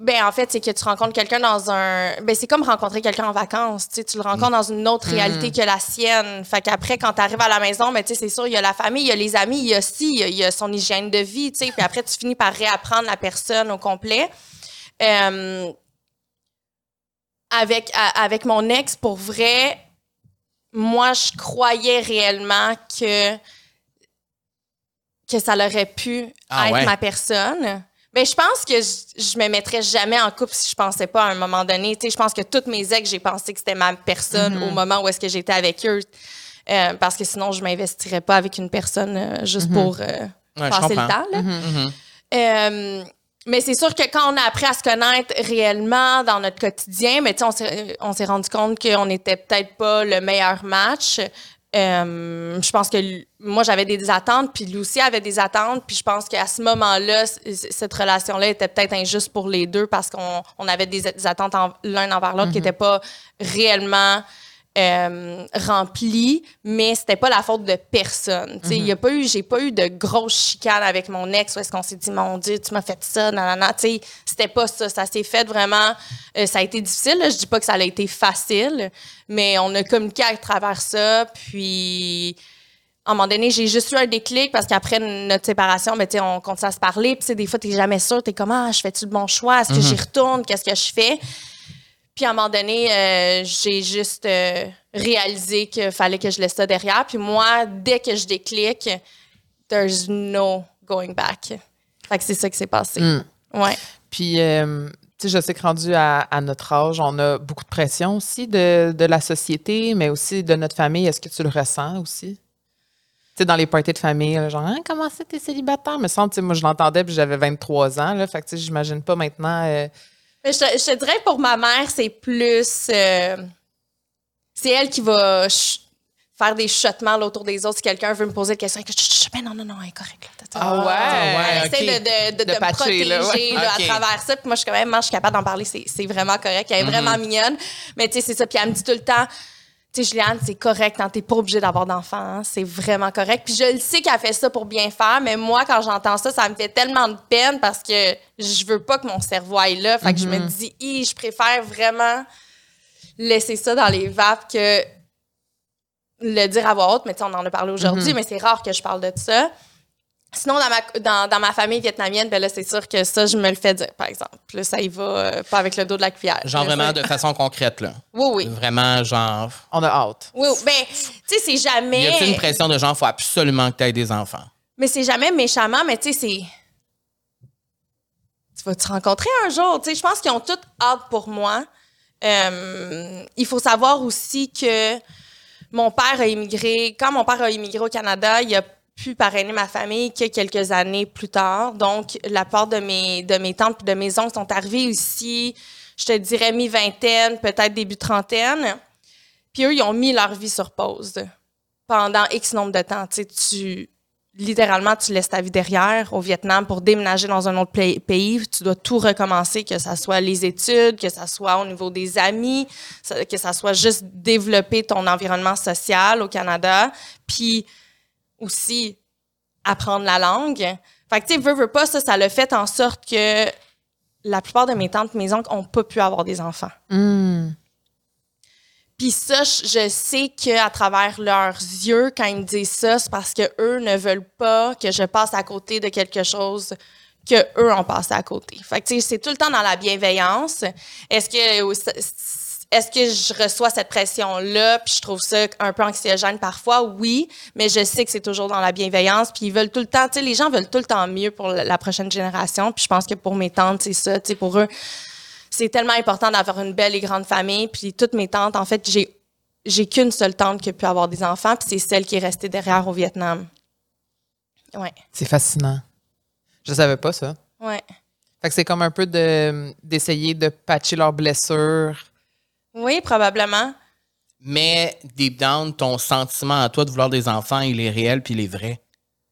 Ben, en fait, c'est que tu rencontres quelqu'un dans un. Ben, c'est comme rencontrer quelqu'un en vacances. Tu le rencontres dans une autre réalité que la sienne. Fait qu'après, quand tu arrives à la maison, ben, tu sais, c'est sûr, il y a la famille, il y a les amis, il y a ci, il y a, il y a son hygiène de vie, tu sais. Puis après, tu finis par réapprendre la personne au complet. Euh, avec, avec mon ex, pour vrai, moi, je croyais réellement que, que ça l'aurait pu Ah être ouais. ma personne. Mais je pense que je, je me mettrais jamais en couple si je pensais pas à un moment donné. Tu sais, je pense que toutes mes ex, j'ai pensé que c'était ma personne Mm-hmm. au moment où est-ce que j'étais avec eux. Euh, parce que sinon, je m'investirais pas avec une personne euh, juste pour euh, Mm-hmm. Ouais, je passer le temps. là. Mhm. Euh, mais c'est sûr que quand on a appris à se connaître réellement dans notre quotidien, mais on s'est rendu compte qu'on n'était peut-être pas le meilleur match. Euh, je pense que moi j'avais des attentes, puis lui aussi avait des attentes, puis je pense qu'à ce moment-là, cette relation-là était peut-être injuste pour les deux parce qu'on on avait des, des attentes en- l'un envers l'autre qui n'étaient pas réellement euh, remplies, mais c'était pas la faute de personne. Tu sais, y a pas eu, j'ai pas eu de grosses chicanes avec mon ex où est-ce qu'on s'est dit mon Dieu, tu m'as fait ça, nanana. Tu sais, c'était pas ça. Ça s'est fait vraiment. euh, ça a été difficile. là. Je dis pas que ça a été facile, mais on a communiqué à travers ça. Puis à un moment donné, j'ai juste eu un déclic parce qu'après notre séparation, ben, tu sais, on continue à se parler. Puis des fois, tu n'es jamais sûr. Tu es comme, ah, je fais-tu le bon choix? Est-ce que j'y retourne? Qu'est-ce que je fais? Puis à un moment donné, euh, j'ai juste euh, réalisé qu'il fallait que je laisse ça derrière. Puis moi, dès que je déclic, there's no going back. Fait que c'est ça qui s'est passé. Mm. Ouais. Puis, euh, tu sais, je sais que rendu à, à notre âge, on a beaucoup de pression aussi de, de la société, mais aussi de notre famille. Est-ce que tu le ressens aussi? Tu sais, dans les parties de famille, là, genre, Hein, comment ça, t'es célibataire? Me semble, tu sais, moi, je l'entendais, puis j'avais 23 ans, là. Fait que, tu sais, j'imagine pas maintenant. euh, Mais je, te- je dirais que pour ma mère, c'est plus. euh, c'est elle qui va faire des chuchotements autour des autres. Si quelqu'un veut me poser une question, ben non, non, non, elle est correcte. Là, T'as- Ah ouais? Elle ouais, essaie de, de, de, me patcher, protéger là, ouais. là, Ok. à travers ça. Puis moi, je suis quand même, je suis capable d'en parler. C'est vraiment correct. Elle est vraiment Mhm. mignonne. Mais tu sais, c'est ça. Puis elle me dit tout le temps. Tu sais, Juliane, c'est correct, hein, t'es pas obligée d'avoir d'enfants, hein, c'est vraiment correct. Puis je le sais qu'elle fait ça pour bien faire, mais moi, quand j'entends ça, ça me fait tellement de peine parce que je veux pas que mon cerveau aille là. Fait que je me dis, Hi, je préfère vraiment laisser ça dans les vapes que le dire à voix haute. Mais tu sais, on en a parlé aujourd'hui, mais c'est rare que je parle de ça. Sinon, dans ma, dans, dans ma famille vietnamienne, ben là, c'est sûr que ça, je me le fais dire, par exemple. Là, ça y va euh, pas avec le dos de la cuillère. Genre vraiment de façon concrète, là. Oui, oui. Vraiment, genre. on a hâte. Oui, oui. ben, tu sais, c'est Y jamais. a-t-il une pression de genre, faut absolument que tu aies des enfants? Mais c'est jamais méchamment, mais tu sais, c'est. Tu vas te rencontrer un jour. Tu sais, je pense qu'ils ont toutes hâte pour moi. Euh, il faut savoir aussi que mon père a immigré. Quand mon père a immigré au Canada, il a parrainer ma famille que quelques années plus tard. Donc, la part de mes, de mes tantes et de mes oncles sont arrivés ici, je te dirais mi-vingtaine, peut-être début trentaine. Puis eux, ils ont mis leur vie sur pause pendant X nombre de temps. Tu sais, tu littéralement, tu laisses ta vie derrière au Vietnam pour déménager dans un autre pays. Tu dois tout recommencer, que ça soit les études, que ça soit au niveau des amis, que ça soit juste développer ton environnement social au Canada. Puis aussi apprendre la langue. Fait que, tu sais, veux, veux pas, ça, ça l'a fait en sorte que la plupart de mes tantes, mes oncles ont pas pu avoir des enfants. Hmm. Puis ça, je je sais qu'à travers leurs yeux, quand ils me disent ça, c'est parce que eux ne veulent pas que je passe à côté de quelque chose que eux ont passé à côté. Fait que tu sais, c'est tout le temps dans la bienveillance. Est-ce que est-ce que je reçois cette pression-là, puis je trouve ça un peu anxiogène parfois? Oui, mais je sais que c'est toujours dans la bienveillance, puis ils veulent tout le temps, tu sais, les gens veulent tout le temps mieux pour la prochaine génération, puis je pense que pour mes tantes, c'est ça, tu sais, pour eux, c'est tellement important d'avoir une belle et grande famille. Puis toutes mes tantes, en fait, j'ai j'ai qu'une seule tante qui a pu avoir des enfants, puis c'est celle qui est restée derrière au Vietnam. Ouais, C'est fascinant. Je savais pas ça. ouais. Fait que c'est comme un peu de d'essayer de patcher leurs blessures. Oui, probablement. Mais deep down, ton sentiment à toi de vouloir des enfants, il est réel puis il est vrai.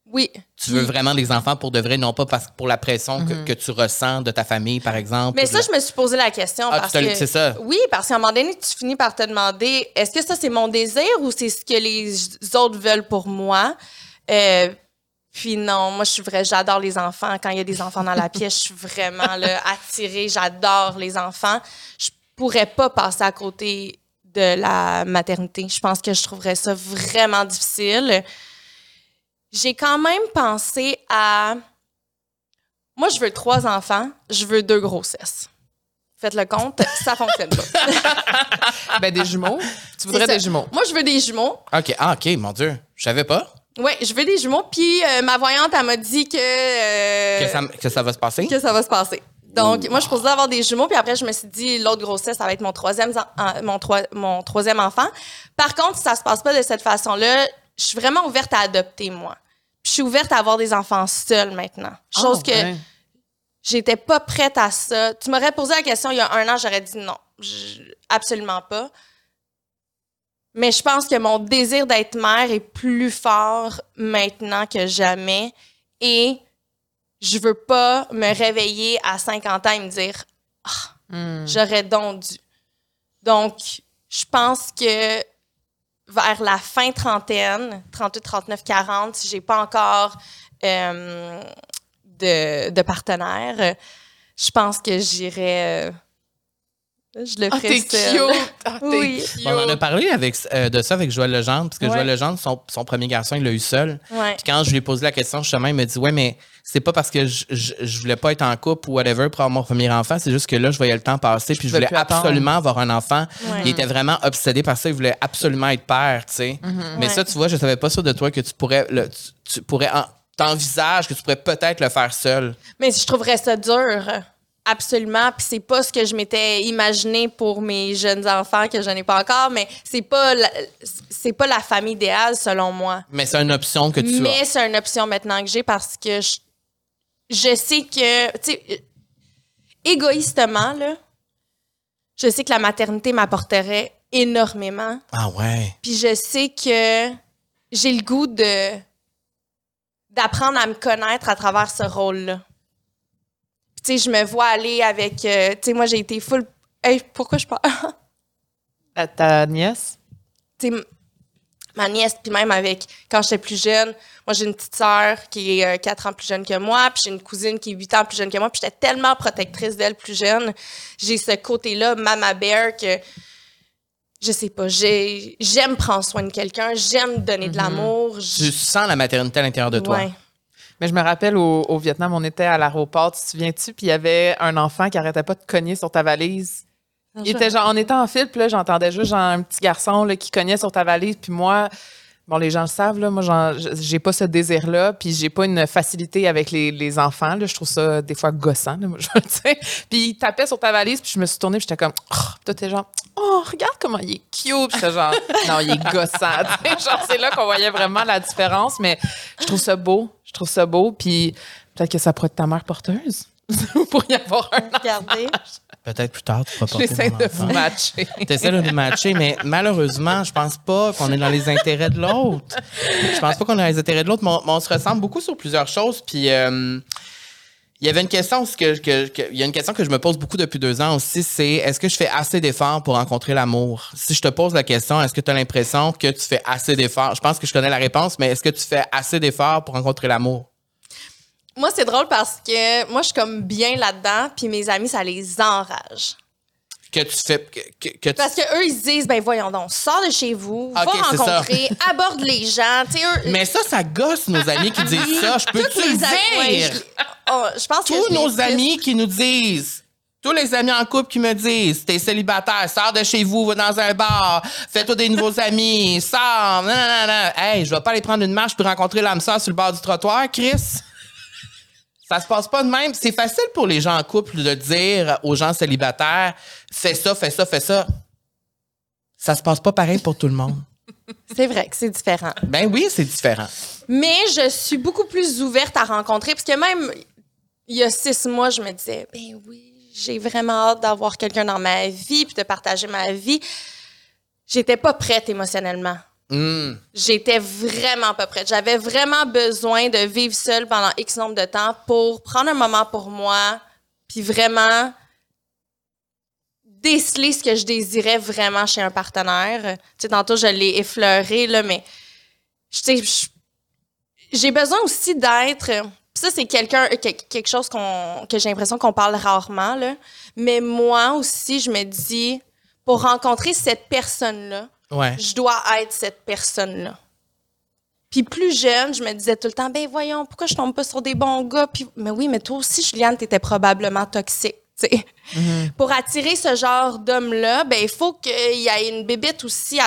Oui. Tu veux vraiment des enfants pour de vrai, non pas parce, pour la pression que, que tu ressens de ta famille, par exemple. Mais ça, je me suis posé la question Ah, parce que c'est ça. oui, parce qu'à un moment donné, tu finis par te demander est-ce que ça c'est mon désir ou c'est ce que les autres veulent pour moi? Euh, Puis non, moi je suis vrai, j'adore les enfants. Quand il y a des enfants dans la pièce, je suis vraiment là, attirée. J'adore les enfants. Je pourrais pas passer à côté de la maternité. Je pense que je trouverais ça vraiment difficile. J'ai quand même pensé à moi, je veux trois enfants, je veux deux grossesses. Faites le compte, ça fonctionne pas. Ben des jumeaux. Tu voudrais des jumeaux. Moi, je veux des jumeaux. OK, ah, OK, mon Dieu. Je savais pas Oui, je veux des jumeaux. Puis euh, ma voyante, elle m'a dit que, euh, que, ça, que ça va se passer? que ça va se passer. Donc, moi, je posais avoir des jumeaux. Puis après, je me suis dit, l'autre grossesse, ça va être mon troisième, mon, troi- mon troisième enfant. Par contre, si ça se passe pas de cette façon-là, je suis vraiment ouverte à adopter, moi. Je suis ouverte à avoir des enfants seuls maintenant. Chose Ah, que ouais. j'étais pas prête à ça. Tu m'aurais posé la question il y a un an, j'aurais dit non, absolument pas. Mais je pense que mon désir d'être mère est plus fort maintenant que jamais. Et je veux pas me réveiller à 50 ans et me dire Ah, Hmm. j'aurais donc dû. Donc, je pense que vers la fin trentaine, 38, 39, 40, si j'ai pas encore euh, de, de partenaire, euh, je pense que j'irais. Je le Ah, t'es seule. cute! Ah, t'es Oui. cute! Bon, on en a parlé avec, euh, de ça avec Joël Legendre, parce que Ouais. Joël Legendre, son, son premier garçon, il l'a eu seul. Ouais. Puis quand je lui ai posé la question, justement, il m'a dit Ouais, mais c'est pas parce que je, je, je voulais pas être en couple ou whatever pour avoir mon premier enfant, c'est juste que là, je voyais le temps passer, puis je voulais attendre. absolument avoir un enfant. Ouais. Il était vraiment obsédé par ça, il voulait absolument être père, tu sais. Mais Ouais. ça, tu vois, je savais pas ça de toi que tu pourrais, le- tu, tu pourrais, en- t'envisages que tu pourrais peut-être le faire seul. Mais je trouverais ça dur. Absolument. Puis c'est pas ce que je m'étais imaginé pour mes jeunes enfants que je n'ai pas encore, mais c'est pas c'est pas la famille idéale selon moi. Mais c'est une option que tu Mais as. c'est une option maintenant que j'ai parce que je, je sais que, tu sais, égoïstement, là, je sais que la maternité m'apporterait énormément. Ah ouais. Puis je sais que j'ai le goût de d'apprendre à me connaître à travers ce rôle-là. Puis, Tu sais, je me vois aller avec. euh, tu sais, moi, j'ai été full. Hey, pourquoi je parle? Ta- Ta nièce? tu sais, m- ma nièce, puis même avec, quand j'étais plus jeune, moi, j'ai une petite sœur qui est 4 ans plus jeune que moi, puis j'ai une cousine qui est 8 ans plus jeune que moi, puis j'étais tellement protectrice d'elle plus jeune. J'ai ce côté-là, mama bear, que je sais pas, j'ai- j'aime prendre soin de quelqu'un, j'aime donner de l'amour. Tu sens la maternité à l'intérieur de toi. Ouais. Mais je me rappelle au, au Vietnam, on était à l'aéroport, tu te souviens-tu? Puis il y avait un enfant qui arrêtait pas de cogner sur ta valise. Il était genre, on était en file, puis là, j'entendais juste genre un petit garçon là, qui cognait sur ta valise, puis moi, bon, les gens le savent, là, moi, j'ai pas ce désir-là, puis j'ai pas une facilité avec les, les enfants, là, je trouve ça des fois gossant, là, moi, je. Puis il tapait sur ta valise, puis je me suis tournée, puis j'étais comme, oh, toi, t'es genre, oh, regarde comment il est cute, puis j'étais genre, non, il est gossant, genre, c'est là qu'on voyait vraiment la différence, mais je trouve ça beau, je trouve ça beau, puis peut-être que ça pourrait être ta mère porteuse. pour y avoir un Regardez. Peut-être plus tard, tu porter J'essaie de vous matcher. T'essaies de nous matcher, mais malheureusement, je pense pas qu'on est dans les intérêts de l'autre. Je pense pas qu'on est dans les intérêts de l'autre, mais on, se ressemble beaucoup sur plusieurs choses. Puis, euh, Il y avait une question, que- que- il y a une question que je me pose beaucoup depuis deux ans aussi, c'est est-ce que je fais assez d'efforts pour rencontrer l'amour? Si je te pose la question, est-ce que tu as l'impression que tu fais assez d'efforts? Je pense que je connais la réponse, mais est-ce que tu fais assez d'efforts pour rencontrer l'amour? Moi, c'est drôle parce que moi, je suis comme bien là-dedans, puis mes amis, ça les enrage. Que tu fais. Que, que- que tu- Parce que eux, ils se disent, ben voyons donc, sors de chez vous, Ok, va c'est ça. rencontrer, aborde les gens. Tu sais, eux, Mais ça, ça gosse nos amis qui disent ça. Je peux toutes te le les amis- ouais, dire? je, oh, je pense que Tous je nos amis qui nous disent. Tous les amis en couple qui me disent, t'es célibataire, sors de chez vous, va dans un bar, fais-toi des nouveaux amis, sors, non, non, non, non. Hey, je vais pas aller prendre une marche pour rencontrer l'âme sœur sur le bord du trottoir, Chris. Ça se passe pas de même. C'est facile pour les gens en couple de dire aux gens célibataires, fais ça, fais ça, fais ça. Ça se passe pas pareil pour tout le monde. C'est vrai que c'est différent. Ben oui, c'est différent. Mais je suis beaucoup plus ouverte à rencontrer, parce que même il y a six mois, je me disais, ben oui, j'ai vraiment hâte d'avoir quelqu'un dans ma vie, puis de partager ma vie. J'étais pas prête émotionnellement. Hum. J'étais vraiment pas prête. J'avais vraiment besoin de vivre seule pendant X nombre de temps pour prendre un moment pour moi, puis vraiment déceler ce que je désirais vraiment chez un partenaire. Tu sais, tantôt, je l'ai effleuré, là, mais j'ai besoin aussi d'être. Ça, c'est que- quelque chose que j'ai l'impression qu'on parle rarement. Mais moi aussi, je me dis, pour rencontrer cette personne-là, Ouais. je dois être cette personne-là. Puis plus jeune, je me disais tout le temps, ben voyons, pourquoi je tombe pas sur des bons gars? Puis, mais oui, mais toi aussi, Juliane, t'étais probablement toxique. tu sais. Pour attirer ce genre d'homme-là, ben il faut qu'il y ait une bébite aussi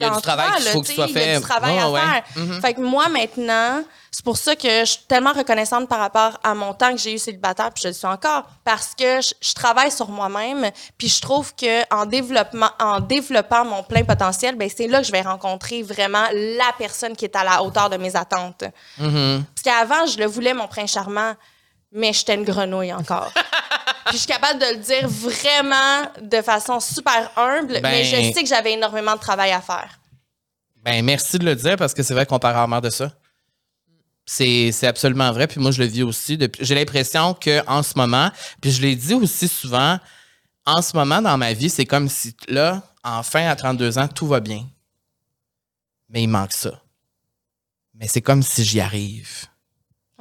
Il y a du travail qu'il faut que soit Il y a fait. du travail à faire. Mhm. Fait que moi, maintenant, c'est pour ça que je suis tellement reconnaissante par rapport à mon temps que j'ai eu célibataire, puis je le suis encore, parce que je, je travaille sur moi-même, puis je trouve que en développement, en développant mon plein potentiel, ben c'est là que je vais rencontrer vraiment la personne qui est à la hauteur de mes attentes. Mhm. Parce qu'avant, je le voulais, mon prince charmant, mais j'étais une grenouille encore. Puis je suis capable de le dire vraiment de façon super humble, Ben- mais je sais que j'avais énormément de travail à faire. Ben, merci de le dire parce que c'est vrai qu'on parle rarement de ça. C'est c'est absolument vrai. Puis moi, je le vis aussi. depuis- J'ai l'impression qu'en ce moment, puis je l'ai dit aussi souvent, en ce moment dans ma vie, c'est comme si là, enfin, à 32 ans, tout va bien. Mais il manque ça. Mais c'est comme si j'y arrive.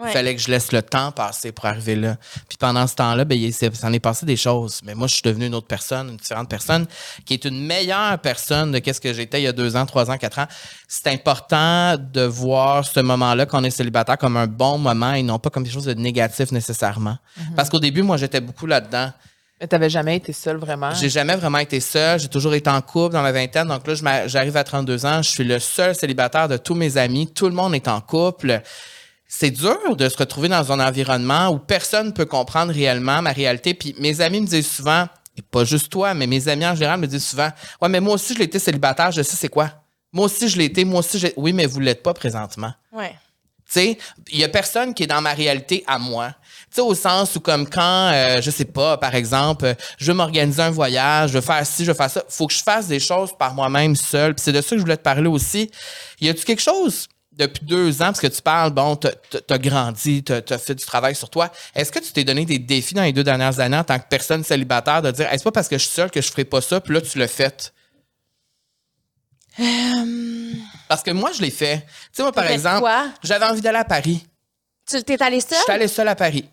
Il Ouais. fallait que je laisse le temps passer pour arriver là. Puis pendant ce temps-là, ben, il s'en est passé des choses. Mais moi, je suis devenue une autre personne, une différente personne, qui est une meilleure personne de qu'est-ce que j'étais il y a deux ans, trois ans, quatre ans. C'est important de voir ce moment-là, qu'on est célibataire, comme un bon moment et non pas comme quelque chose de négatif nécessairement. Parce qu'au début, moi, j'étais beaucoup là-dedans. Mais t'avais jamais été seule vraiment? J'ai jamais vraiment été seul. J'ai toujours été en couple dans ma vingtaine. Donc là, j'arrive à 32 ans. Je suis le seul célibataire de tous mes amis. Tout le monde est en couple. C'est dur de se retrouver dans un environnement où personne ne peut comprendre réellement ma réalité. Puis mes amis me disent souvent, et pas juste toi, mais mes amis en général me disent souvent, ouais, mais moi aussi, je l'ai été célibataire. Je sais c'est quoi. Moi aussi, je l'ai été. Moi aussi, j'ai... oui, mais vous l'êtes pas présentement. Ouais. Tu sais, il y a personne qui est dans ma réalité à moi. Tu sais, au sens où comme quand, euh, je sais pas, par exemple, euh, je veux m'organiser un voyage, je veux faire ci, je veux faire ça, faut que je fasse des choses par moi-même seul. Puis c'est de ça que je voulais te parler aussi. Y a-tu quelque chose depuis deux ans, parce que tu parles, bon, t'as as grandi, t'as as fait du travail sur toi. Est-ce que tu t'es donné des défis dans les deux dernières années en tant que personne célibataire de dire, c'est pas parce que je suis seule que je ferai pas ça, puis là, tu l'as fait? Parce que moi, je l'ai fait. Tu sais, moi, par exemple, j'avais envie d'aller à Paris. Tu t'es allé Je seul? suis allé seul à Paris.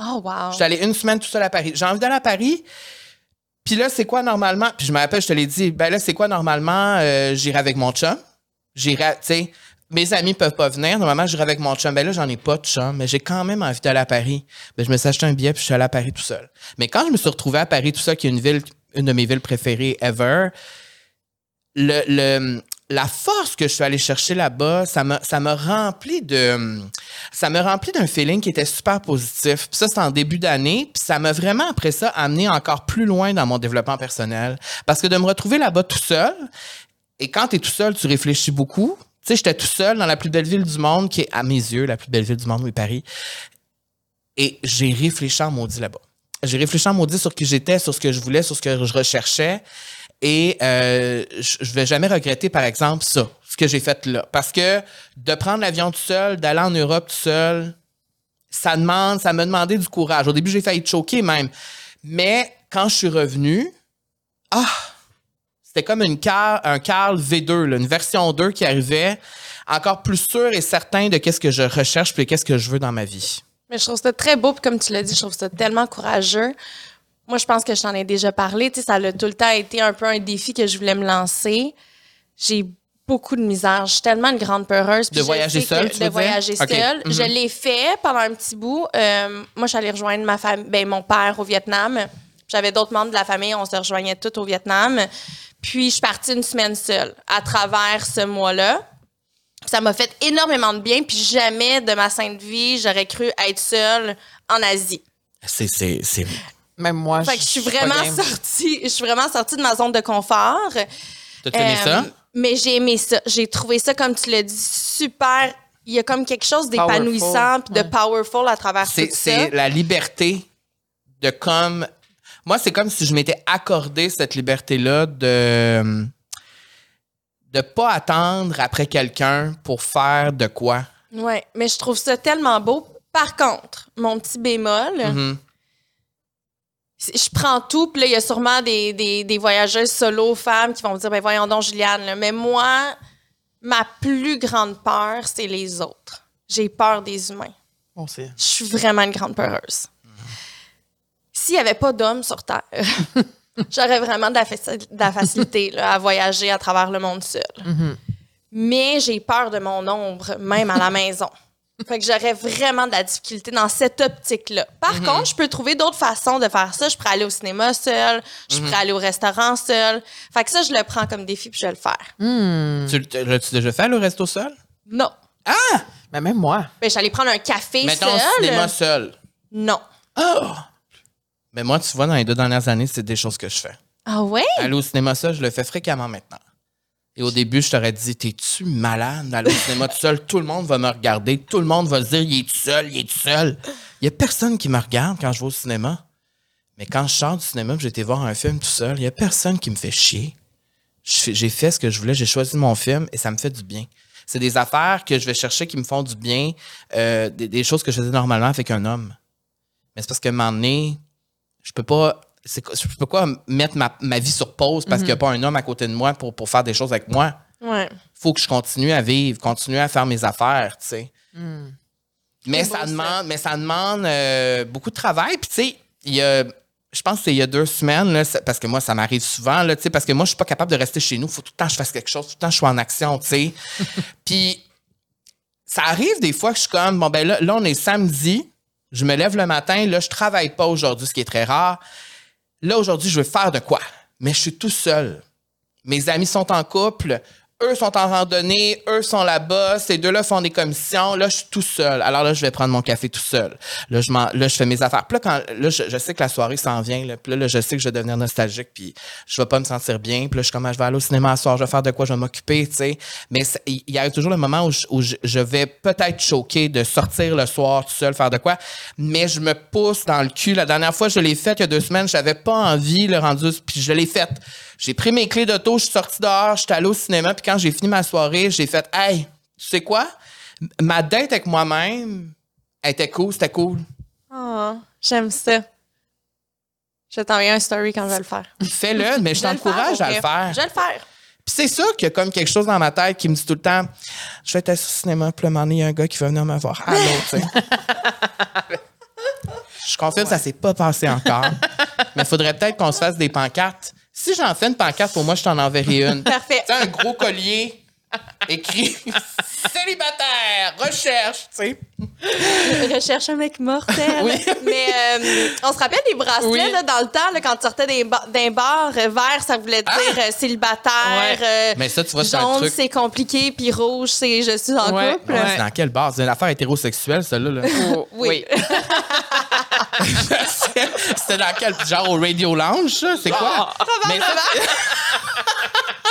Oh, wow. Je suis allé une semaine tout seul à Paris. J'ai envie d'aller à Paris. Puis là, c'est quoi normalement? Puis je me rappelle, je te l'ai dit, ben là, c'est quoi normalement? Euh, j'irai avec mon chum? J'irai, tu sais, mes amis peuvent pas venir. Normalement, j'irai avec mon chum. Ben là, j'en ai pas de chum, mais j'ai quand même envie d'aller à Paris. Ben, je me suis acheté un billet puis je suis allé à Paris tout seul. Mais quand je me suis retrouvé à Paris tout seul, qui est une ville, une de mes villes préférées ever, le, le- la force que je suis allé chercher là-bas, ça me, ça me remplit de, ça me remplit d'un feeling qui était super positif. Puis ça, c'est en début d'année. Puis ça m'a vraiment, après ça, amené encore plus loin dans mon développement personnel. Parce que de me retrouver là-bas tout seul, et quand tu es tout seul, tu réfléchis beaucoup. Tu sais, j'étais tout seul dans la plus belle ville du monde, qui est, à mes yeux, la plus belle ville du monde, oui, Paris. Et j'ai réfléchi en maudit là-bas. J'ai réfléchi en maudit sur qui j'étais, sur ce que je voulais, sur ce que je recherchais. Et euh, je vais jamais regretter, par exemple, ça, ce que j'ai fait là. Parce que de prendre l'avion tout seul, d'aller en Europe tout seul, ça demande, ça me demandait du courage. Au début, j'ai failli choquer même. Mais quand je suis revenue, ah, c'était comme une Car- un Carl V2, là, une version 2 qui arrivait, encore plus sûr et certain de qu'est-ce que je recherche puis qu'est-ce que je veux dans ma vie. Mais je trouve ça très beau, puis comme tu l'as dit, je trouve ça tellement courageux. Moi, je pense que je t'en ai déjà parlé. Tu sais, ça a tout le temps été un peu un défi que je voulais me lancer. J'ai beaucoup de misère. Je suis tellement une grande peureuse. De voyager seule, tu De veux dire? voyager seule. Mhm. Je l'ai fait pendant un petit bout. Euh, moi, je suis allée rejoindre ma famille, ben, mon père au Vietnam. J'avais d'autres membres de la famille. On se rejoignait tous au Vietnam. Puis, je suis partie une semaine seule à travers ce mois-là. Ça m'a fait énormément de bien. Puis, jamais de ma sainte vie, j'aurais cru être seule en Asie. C'est, c'est, c'est. Même moi, Fait que je suis vraiment sortie, je suis vraiment sortie de ma zone de confort. T'as aimé Euh, ça? Mais j'ai aimé ça. J'ai trouvé ça, comme tu l'as dit, super. Il y a comme quelque chose d'épanouissant puis de Ouais. powerful à travers C'est, tout c'est ça. la liberté de comme. Moi, c'est comme si je m'étais accordé cette liberté-là de de pas attendre après quelqu'un pour faire de quoi. Ouais, mais je trouve ça tellement beau. Par contre, mon petit bémol, Mhm. c'est- je prends tout, puis là, il y a sûrement des, des, des voyageuses solo femmes qui vont me dire, ben voyons donc, Juliane, là. mais moi, ma plus grande peur, c'est les autres. J'ai peur des humains. Bon, c'est- Je suis vraiment une grande peureuse. S'il n'y avait pas d'hommes sur Terre, j'aurais vraiment de la, faci- de la facilité là, à voyager à travers le monde seul. Mais j'ai peur de mon ombre, même à la maison. Fait que j'aurais vraiment de la difficulté dans cette optique-là. Par contre, je peux trouver d'autres façons de faire ça. Je pourrais aller au cinéma seul, je pourrais aller au restaurant seul. Fait que ça, je le prends comme défi puis je vais le faire. Tu l'as-tu déjà fait le resto seul? Non. Mais même moi. Ben, j'allais prendre un café Mettons seul. cinéma seul. Non. Mais moi, tu vois, dans les deux dernières années, c'est des choses que je fais. Ah ouais? Aller au cinéma seul, je le fais fréquemment maintenant. Et au début, je t'aurais dit, t'es-tu malade d'aller au cinéma tout seul? Tout le monde va me regarder. Tout le monde va se dire, il est tout seul, il est tout seul. Il y a personne qui me regarde quand je vais au cinéma. Mais quand je sors du cinéma, j'ai été voir un film tout seul, il y a personne qui me fait chier. J'ai fait ce que je voulais, j'ai choisi mon film et ça me fait du bien. C'est des affaires que je vais chercher qui me font du bien, euh, des, des choses que je faisais normalement avec un homme. Mais c'est parce qu'à un moment donné, je peux pas. Je peux pas mettre ma, ma vie sur pause parce qu'il n'y a pas un homme à côté de moi pour, pour faire des choses avec moi. Ouais. faut que je continue à vivre, continuer à faire mes affaires, tu sais. Mais, C'est beau, ça demande, mais ça demande euh, beaucoup de travail. Puis, tu sais, il y a. Je pense que c'est il y a deux semaines, là, parce que moi, ça m'arrive souvent, là, tu sais, parce que moi, je suis pas capable de rester chez nous. Il faut tout le temps que je fasse quelque chose, tout le temps que je suis en action, tu sais. Puis, ça arrive des fois que je suis comme, bon, ben là, là, on est samedi, je me lève le matin, là, je travaille pas aujourd'hui, ce qui est très rare. Là, aujourd'hui, je veux faire de quoi? Mais je suis tout seul. Mes amis sont en couple, eux sont en randonnée, eux sont là-bas, ces deux-là font des commissions. Là, je suis tout seul. Alors là, je vais prendre mon café tout seul. Là, je, là, je fais mes affaires. Puis là, quand, là je, je sais que la soirée s'en vient. Là, puis là, je sais que je vais devenir nostalgique, puis je vais pas me sentir bien. Puis là, je suis comme, ah, je vais aller au cinéma ce soir, je vais faire de quoi, je vais m'occuper, tu sais. Mais il y a toujours le moment où je, je- je vais peut-être choquer de sortir le soir tout seul, faire de quoi. Mais je me pousse dans le cul. La dernière fois, je l'ai fait il y a deux semaines, j'avais pas envie, le rendu, puis je l'ai fait. J'ai pris mes clés d'auto, je suis sorti dehors, j'étais allé au cinéma, puis quand j'ai fini ma soirée, j'ai fait Hey, tu sais quoi? Ma date avec moi-même, elle était cool, c'était cool. Oh, j'aime ça. Je vais t'envoyer un story quand je vais le faire. Fais-le, mais je t'encourage à le faire. Je vais le faire. Puis c'est ça qu'il y a comme quelque chose dans ma tête qui me dit tout le temps Je vais être assis au cinéma, puis il y a un gars qui va venir me voir. Allô, tu sais. Je confirme, ça s'est pas passé encore. Mais il faudrait peut-être qu'on se fasse des pancartes. Si j'en fais une pancarte, pour moi, je t'en enverrai une. Parfait. Tu un gros collier écrit célibataire, recherche, tu sais. Recherche un mec mortel. Oui. Mais euh, on se rappelle des bracelets Oui. là, dans le temps, là, quand tu sortais d'un bar, euh, vert, ça voulait dire euh, célibataire. Ouais. euh, Mais ça, tu vois, c'est un jaune, truc. c'est compliqué, puis rouge, c'est je suis en Ouais. couple. Ouais. C'est dans quelle base? C'est une affaire hétérosexuelle, celle-là. Là. Oh, Oui. C'était dans quel genre au Radio Lounge, ça? C'est quoi? Mais ça-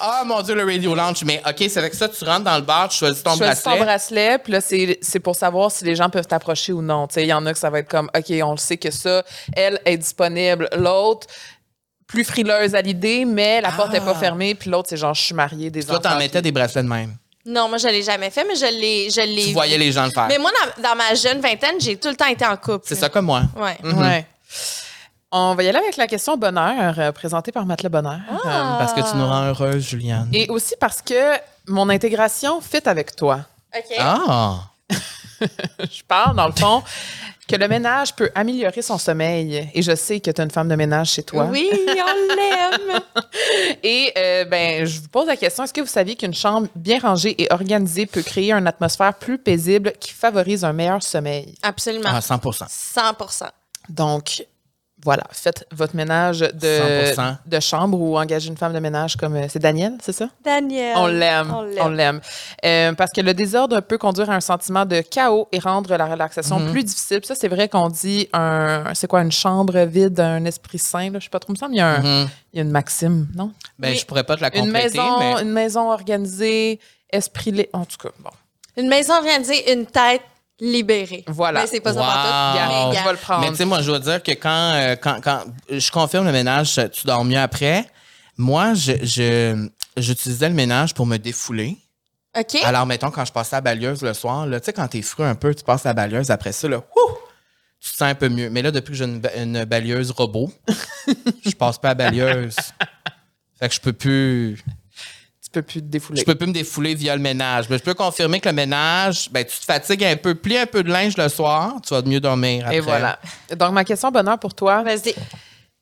Ah mon dieu, le Radio Lounge. Mais OK, c'est avec ça, tu rentres dans le bar, tu choisis ton Tu choisis bracelet. ton bracelet, puis là, c'est c'est pour savoir si les gens peuvent t'approcher ou non. Tu sais, Il y en a que ça va être comme, OK, on le sait que ça, elle est disponible. L'autre, plus frileuse à l'idée, mais la porte n'est pas Ah. fermée. Puis l'autre, c'est genre, je suis mariée, des Toi, t'en mettais des bracelets de même. Non, moi, je l'ai jamais fait, mais je l'ai, je l'ai Tu vu. voyais les gens le faire. Mais moi, dans, dans ma jeune vingtaine, j'ai tout le temps été en couple. C'est ça comme moi. Ouais. Mhm. Ouais. On va y aller avec la question bonheur, euh, présentée par Matelas Bonheur. Ah. Parce que tu nous rends heureuse, Juliane. Et aussi parce que mon intégration fit avec toi. OK. Ah! Je parle, dans le fond, que le ménage peut améliorer son sommeil. Et je sais que tu as une femme de ménage chez toi. Oui, on l'aime. Et euh, ben, je vous pose la question est-ce que vous saviez qu'une chambre bien rangée et organisée peut créer une atmosphère plus paisible qui favorise un meilleur sommeil? Absolument. Ah, 100% 100% Donc, voilà, faites votre ménage de, 100%. de chambre ou engagez une femme de ménage comme euh, c'est Daniel, c'est ça? Daniel. On l'aime, On l'aime. Euh, parce que le désordre peut conduire à un sentiment de chaos et rendre la relaxation Mhm. plus difficile. Puis ça, c'est vrai qu'on dit un, c'est quoi, une chambre vide, un esprit sain. Là, je sais pas trop, il me semble, il y a, un- Mhm. il y a une maxime, non? Ben, Oui. je pourrais pas te la Une compléter, maison, mais... une maison organisée, esprit, lé- en tout cas, bon. Une maison organisée, une tête libérée. Voilà. Mais c'est pas ça Wow. pour tout. Gars, Mais je vais le prendre. Mais tu sais, moi, je dois dire que quand, euh, quand, quand je confirme le ménage, tu dors mieux après. Moi, je, je- j'utilisais le ménage pour me défouler. OK. Alors, mettons, quand je passais la balieuse le soir, là, tu sais, quand t'es fru un peu, tu passes la balieuse après ça, là, wouh, tu te sens un peu mieux. Mais là, depuis que j'ai une, une balieuse robot, je passe pas à la balieuse. Fait que je peux plus. Peux plus te défouler. Je peux plus me défouler via le ménage. Mais je peux confirmer que le ménage, ben, tu te fatigues un peu, plie un peu de linge le soir, tu vas mieux dormir après. Et voilà. Donc, ma question bonheur pour toi. Vas-y.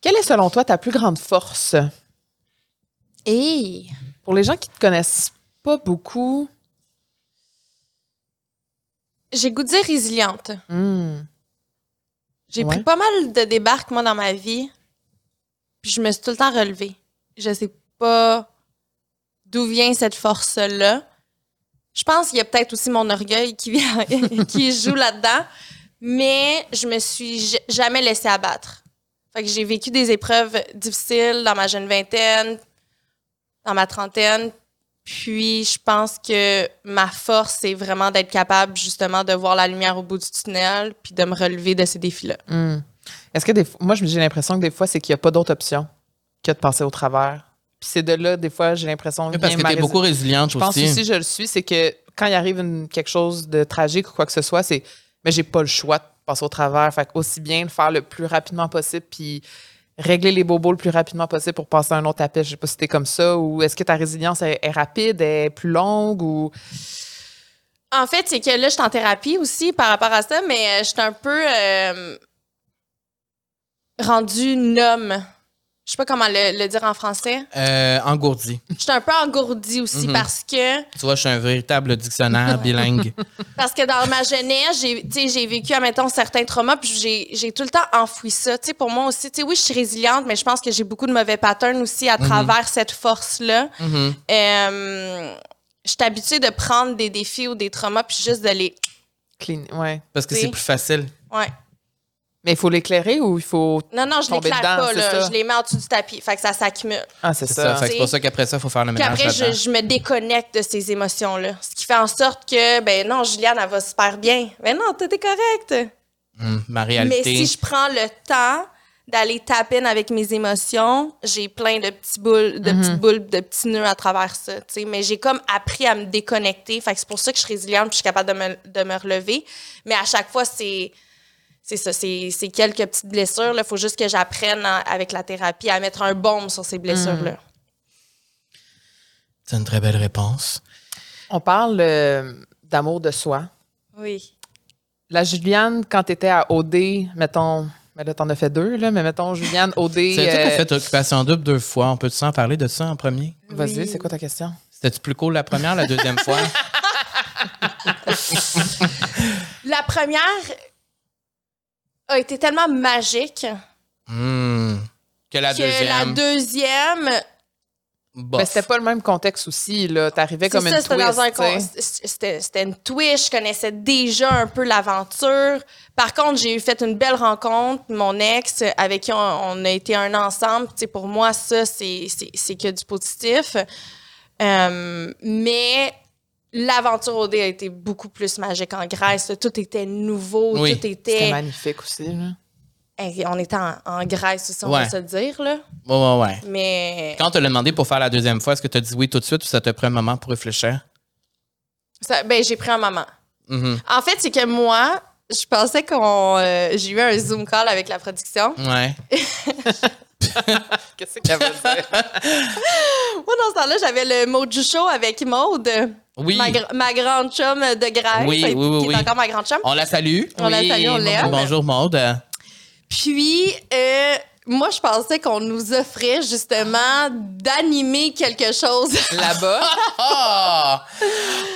Quelle est selon toi ta plus grande force? Et Pour les gens qui te connaissent pas beaucoup, j'ai goût de dire résiliente. hmm, J'ai Ouais. pris pas mal de débarques, moi, dans ma vie. Puis je me suis tout le temps relevée. Je sais pas d'où vient cette force-là? Je pense qu'il y a peut-être aussi mon orgueil qui, vient, qui joue là-dedans. Mais je me suis jamais laissée abattre. Que j'ai vécu des épreuves difficiles dans ma jeune vingtaine, dans ma trentaine. Puis je pense que ma force, c'est vraiment d'être capable justement de voir la lumière au bout du tunnel puis de me relever de ces défis-là. hmm. Est-ce que moi, j'ai l'impression que des fois, c'est qu'il n'y a pas d'autre option que de passer au travers. Puis c'est de là, des fois, j'ai l'impression Oui, Parce que t'es beaucoup résiliente Je pense aussi. aussi, je le suis, c'est que quand il arrive une- quelque chose de tragique ou quoi que ce soit, c'est mais j'ai pas le choix de passer au travers. Fait que aussi bien le faire le plus rapidement possible puis régler les bobos le plus rapidement possible pour passer à un autre appel. Je sais pas si t'es comme ça ou est-ce que ta résilience est, est rapide, est plus longue ou? En fait, c'est que là, je suis en thérapie aussi par rapport à ça, mais euh, je suis un peu euh, rendue nomme. Je sais pas comment le, le dire en français. Euh, engourdi. Je suis un peu engourdie aussi Mhm. parce que Tu vois, je suis un véritable dictionnaire bilingue. parce que dans ma jeunesse, j'ai tu sais, j'ai vécu admettons certains traumas puis j'ai j'ai tout le temps enfoui ça. Tu sais pour moi aussi, tu sais oui, je suis résiliente, mais je pense que j'ai beaucoup de mauvais patterns aussi à travers cette force-là. Mhm. Euh, je suis habituée de prendre des défis ou des traumas puis juste de les Clean, ouais. Parce que c'est plus facile. ouais. Mais il faut l'éclairer ou il faut. Non, non, je l'éclaire pas, là. ça? Je les mets en dessous du tapis. Fait que ça s'accumule. Ah, c'est ça. ça. Fait que c'est pour ça qu'après ça, il faut faire le Puis ménage après, je, me déconnecte de ces émotions-là. Ce qui fait en sorte que, ben non, Juliane, elle va super bien. Ben non, tout est correct. Hum, ma Mais réalité. si je prends le temps d'aller taper avec mes émotions, j'ai plein de petits boules, de Mhm. petites boules, de petits nœuds à travers ça. tu sais. Mais j'ai comme appris à me déconnecter. Fait que c'est pour ça que je suis résiliente puis je suis capable de me, de me relever. Mais à chaque fois, c'est. C'est ça, c'est c'est quelques petites blessures. Il faut juste que j'apprenne en- avec la thérapie à mettre un baume sur ces blessures-là. C'est une très belle réponse. On parle euh, d'amour de soi. Oui. La Juliane, quand tu étais à OD, mettons, mais là, t'en as fait deux, là, mais mettons, Juliane, OD. C'est euh, as fait Occupation Double deux fois? On peut-tu en parler de ça en premier? Vas-y, c'est quoi ta question? C'était-tu plus cool la première, la deuxième fois? La première a été tellement magique Hum. Que la que deuxième. la deuxième, bof. Mais c'était pas le même contexte aussi, là. T'arrivais comme ça, une c'était twist, dans un tu sais. con- c'était c'était une twist, je connaissais déjà un peu l'aventure. Par contre, j'ai eu fait une belle rencontre, mon ex avec qui on, on a été un ensemble. Pour moi, ça c'est c'est- c'est que du positif. Euh, mais l'aventure OD a été beaucoup plus magique en Grèce. Tout était nouveau, Oui. tout C'était était. magnifique aussi, là. Hey, on était en, en Grèce aussi, on Ouais. va se le dire là. Ouais, ouais, ouais. Mais Quand on te l'a demandé pour faire la deuxième fois, est-ce que tu as dit oui tout de suite ou ça te prend un moment pour réfléchir? Ça- ben, j'ai pris un moment. Mhm. En fait, c'est que moi, je pensais qu'on. euh, j'ai eu un Zoom call avec la production. Ouais. Qu'est-ce qu'elle veut dire? Moi, dans ce temps-là, j'avais le Moju Show avec Maude, Oui. ma, gr- ma grande chum de Grèce, Oui, oui, oui, qui oui. est encore ma grande chum. On la salue. On la salue, on l'aime. Bonjour, Maude. Puis, euh, moi, je pensais qu'on nous offrait justement d'animer quelque chose. Là-bas? Ah!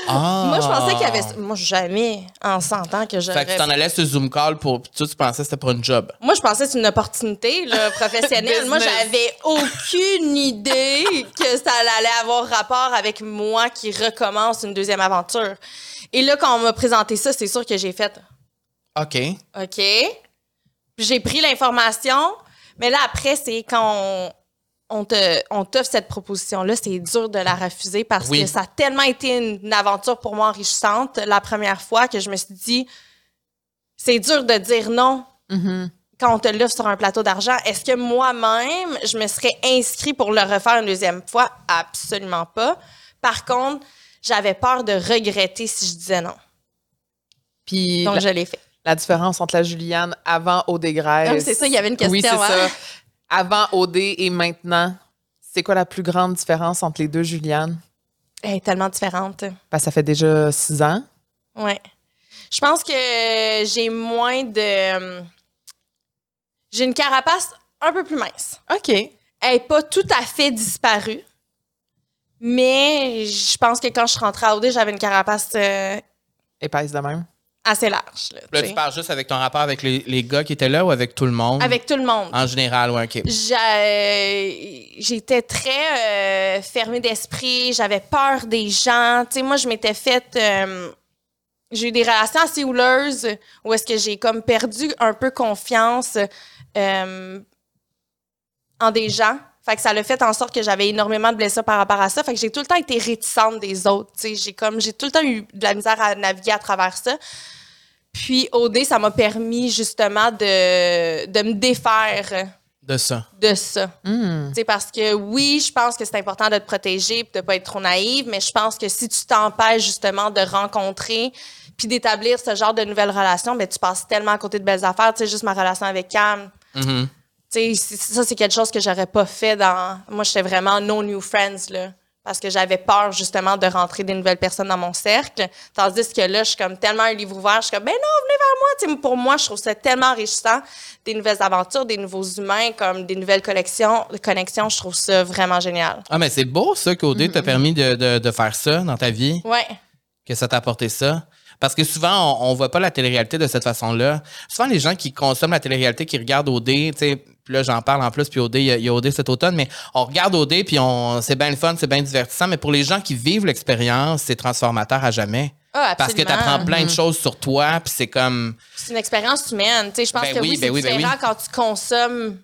Ah! moi, je pensais qu'il y avait. Moi, jamais en 100 ans que j'aurais. Fait que tu t'en allais sur Zoom call pour. toi, tu pensais que c'était pour une job. Moi, je pensais que c'était une opportunité là, professionnelle. moi, j'avais aucune idée que ça allait avoir rapport avec moi qui recommence une deuxième aventure. Et là, quand on m'a présenté ça, c'est sûr que j'ai fait OK. OK. J'ai pris l'information, mais là, après, c'est quand on, on te, on t'offre cette proposition-là, c'est dur de la refuser parce Oui. que ça a tellement été une, une aventure pour moi enrichissante la première fois que je me suis dit, c'est dur de dire non Mhm. quand on te l'offre sur un plateau d'argent. Est-ce que moi-même, je me serais inscrit pour le refaire une deuxième fois? Absolument pas. Par contre, j'avais peur de regretter si je disais non. Puis Donc, la, je l'ai fait. La différence entre la Juliane avant OD Grèce. Ah, c'est ça, il y avait une question, Oui, c'est ouais. ça. Avant OD et maintenant, c'est quoi la plus grande différence entre les deux Juliane? Elle est tellement différente. Ben, ça fait déjà six ans. Ouais. Je pense que j'ai moins de. J'ai une carapace un peu plus mince. OK. Elle n'est pas tout à fait disparue. Mais je pense que quand je suis rentrée à OD, j'avais une carapace euh, Épaisse de même. Assez large. là, Là, tu parles juste avec ton rapport avec les, les gars qui étaient là ou avec tout le monde? Avec tout le monde. En général, ouais, OK. J'ai- J'étais très euh, fermée d'esprit, j'avais peur des gens. Tu sais, moi, je m'étais faite. euh, j'ai eu des relations assez houleuses où est-ce que j'ai comme perdu un peu confiance euh, en des gens. Fait que ça l'a fait en sorte que j'avais énormément de blessures par rapport à ça. Fait que j'ai tout le temps été réticente des autres. J'ai comme j'ai tout le temps eu de la misère à naviguer à travers ça. Puis OD, ça m'a permis justement de, de me défaire De ça. de ça. Sais, parce que oui, je pense que c'est important de te protéger et de pas être trop naïve, mais je pense que si tu t'empêches justement de rencontrer puis d'établir ce genre de nouvelles relations, ben tu passes tellement à côté de belles affaires. Tu sais, juste ma relation avec Cam. Mhm. Ça, c'est quelque chose que j'aurais pas fait dans... Moi, j'étais vraiment no new friends, là. Parce que j'avais peur, justement, de rentrer des nouvelles personnes dans mon cercle. Tandis que là, je suis comme tellement un livre ouvert. Je suis comme, ben non, venez vers moi. Pour moi, je trouve ça tellement enrichissant. Des nouvelles aventures, des nouveaux humains, comme des nouvelles collections, connexions. Je trouve ça vraiment génial. Ah, mais c'est beau, ça, qu'OD t'a permis de, de, de faire ça dans ta vie, Ouais. que ça t'a apporté ça. Parce que souvent, on, on voit pas la télé-réalité de cette façon-là. Souvent, les gens qui consomment la télé-réalité, qui regardent OD, tu sais, puis là, j'en parle en plus, puis OD, il y, a- il y a OD cet automne, mais on regarde OD, puis on, c'est bien le fun, c'est bien divertissant, mais pour les gens qui vivent l'expérience, c'est transformateur à jamais. Ah, Parce que tu apprends plein de choses sur toi, puis c'est comme... C'est une expérience humaine. Tu sais, je pense Ben que oui, oui, ben c'est ben différent oui. quand tu consommes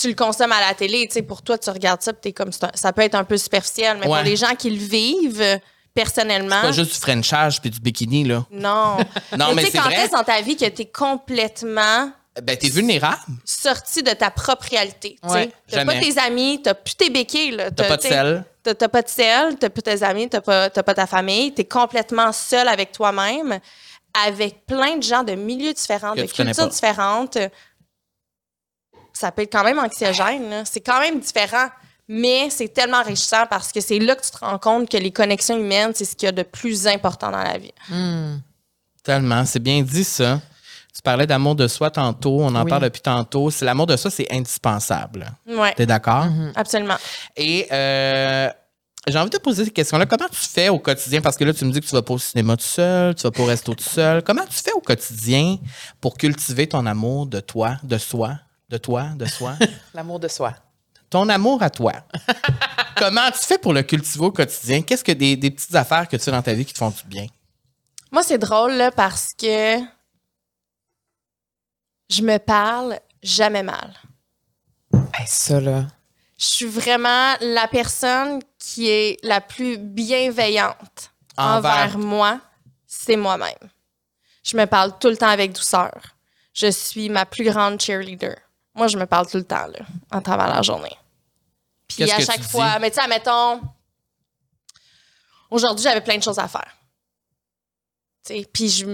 tu le consommes à la télé. Tu sais, pour toi, tu regardes ça, puis t'es comme c'est ça peut être un peu superficiel, mais Ouais. pour les gens qui le vivent euh, personnellement, Pas juste du frenchage puis du bikini, là. non. Non, mais tu sais, c'est quand est-ce dans ta vie que t'es complètement Ben, t'es vulnérable. sorti de ta propre réalité. Ouais, t'as pas tes amis, t'as plus tes béquilles. là. T'as pas de sel. T'as pas de sel, t'as plus tes amis, t'as pas, t'as pas ta famille. T'es complètement seul avec toi-même, avec plein de gens de milieux différents, Que de cultures différentes. Ça peut être quand même anxiogène. C'est quand même différent. Mais c'est tellement enrichissant parce que c'est là que tu te rends compte que les connexions humaines, c'est ce qu'il y a de plus important dans la vie. Hmm. Tellement, c'est bien dit ça. Tu parlais d'amour de soi tantôt, on en Oui. parle depuis tantôt. C'est l'amour de soi, c'est indispensable. Ouais, T'es d'accord? absolument. Et euh, j'ai envie de te poser cette question-là. Comment tu fais au quotidien? Parce que là, tu me dis que tu vas pas au cinéma tout seul, tu vas pas au resto tout seul. Comment tu fais au quotidien pour cultiver ton amour de toi, de soi, de toi, de soi? L'amour de soi. ton amour à toi. Comment tu fais pour le cultiver au quotidien? Qu'est-ce que des, des petites affaires que tu as dans ta vie qui te font du bien? Moi, c'est drôle là, parce que je me parle jamais mal. Hey, ça, là. Je suis vraiment la personne qui est la plus bienveillante Envers- envers, moi, c'est moi-même. Je me parle tout le temps avec douceur. Je suis ma plus grande cheerleader. Moi, je me parle tout le temps, là, en travers la journée. Puis à que chaque fois, dis? mais tu sais, admettons, aujourd'hui, j'avais plein de choses à faire. Puis je,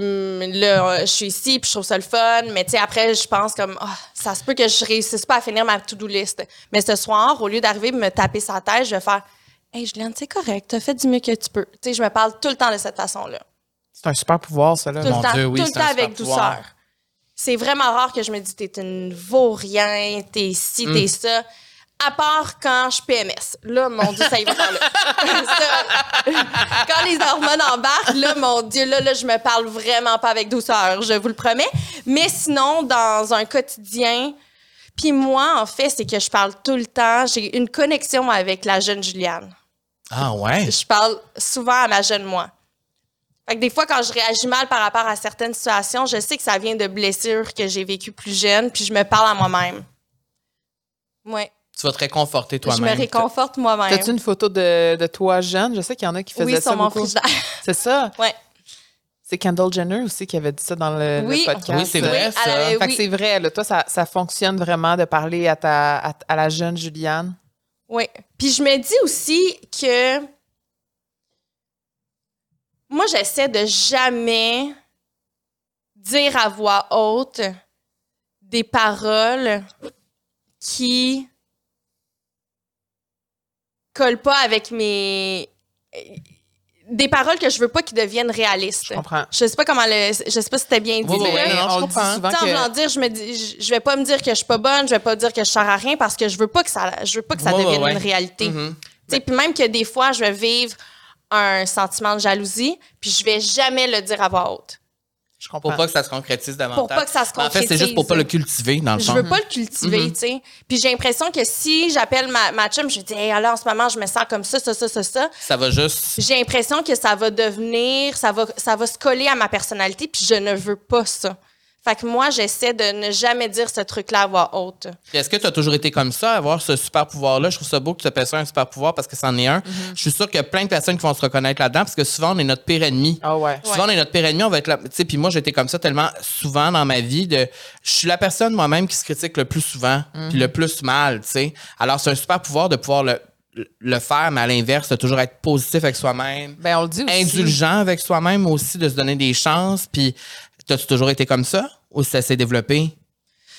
là, je suis ici, puis je trouve ça le fun. Mais tu sais, après, je pense comme, Ah, ça se peut que je réussisse pas à finir ma to-do list. Mais ce soir, au lieu d'arriver me taper sa tête, je vais faire, Hey, Juliane, c'est correct, t'as fait du mieux que tu peux. Tu sais, je me parle tout le temps de cette façon-là. C'est un super pouvoir, ça, là. Tout Mon le temps, Dieu, oui, tout le temps avec douceur. C'est vraiment rare que je me dis, t'es une vaut-rien, t'es ci, Mm. t'es ça. À part quand je PMS. Là, mon Dieu, ça y va par là. Ça, quand les hormones embarquent, là, mon Dieu, là, là, je me parle vraiment pas avec douceur, je vous le promets. Mais sinon, dans un quotidien, puis moi, en fait, c'est que je parle tout le temps. J'ai une connexion avec la jeune Juliane Ah ouais? je parle souvent à ma jeune moi. Fait que des fois, quand je réagis mal par rapport à certaines situations, je sais que ça vient de blessures que j'ai vécues plus jeune, puis je me parle à moi-même. Ouais. Tu vas te réconforter Je me toi-même. réconforte moi-même. T'as-tu une photo de, de toi jeune? Je sais qu'il y en a qui faisaient Oui, ça sur mon frigidaire. C'est ça? ouais. C'est Kendall Jenner aussi qui avait dit ça dans le, le Oui. podcast. Oui, c'est vrai, Oui, ça. avait- Fait que oui. c'est vrai, là, toi, ça, ça fonctionne vraiment de parler à, ta, à, à la jeune Juliane. Oui. Puis je me dis aussi que moi, j'essaie de jamais dire à voix haute des paroles qui collent pas avec mes des paroles que je veux pas qu'ils deviennent réalistes. Je comprends. Je sais pas comment le je sais pas si c'était bien dit. Oui, oui, mais- oui, non, je dit comprends. souvent que- dire, je me dis, je, vais pas me dire que je suis pas bonne, je vais pas dire que je sers à rien parce que je veux pas que ça, je veux pas que ça devienne une réalité. Mhm. Tu sais, puis même que des fois, je vais vivre un sentiment de jalousie, puis je vais jamais le dire à voix haute. Je comprends. Pour pas que ça se concrétise davantage. Pour pas que ça se Mais En fait, c'est juste pour pas le cultiver, dans le Je fond. veux pas le cultiver, Mhm. tu sais. Puis j'ai l'impression que si j'appelle ma, ma chum, je dis, hey, alors en ce moment, je me sens comme ça, ça, ça, ça, ça. Ça va juste. J'ai l'impression que ça va devenir, ça va, ça va se coller à ma personnalité, puis je ne veux pas ça. Fait que moi, j'essaie de ne jamais dire ce truc-là à voix haute. Puis Est-ce que tu as toujours été comme ça, avoir ce super pouvoir-là? Je trouve ça beau que tu appelles ça un super pouvoir parce que c'en est un. Mm-hmm. Je suis sûre qu'il y a plein de personnes qui vont se reconnaître là-dedans parce que souvent, on est notre pire ennemi. Ah ouais. Souvent, on est notre pire ennemi, on va être là. Tu sais, puis moi, j'étais comme ça tellement souvent dans ma vie. De, je suis la personne moi-même qui se critique le plus souvent, puis le plus mal, tu sais. Alors, c'est un super pouvoir de pouvoir le, le faire, mais à l'inverse, de toujours être positif avec soi-même, Ben, on le dit aussi. indulgent avec soi-même aussi, de se donner des chances. Puis, t'as-tu toujours été comme ça? Ou ça s'est développé?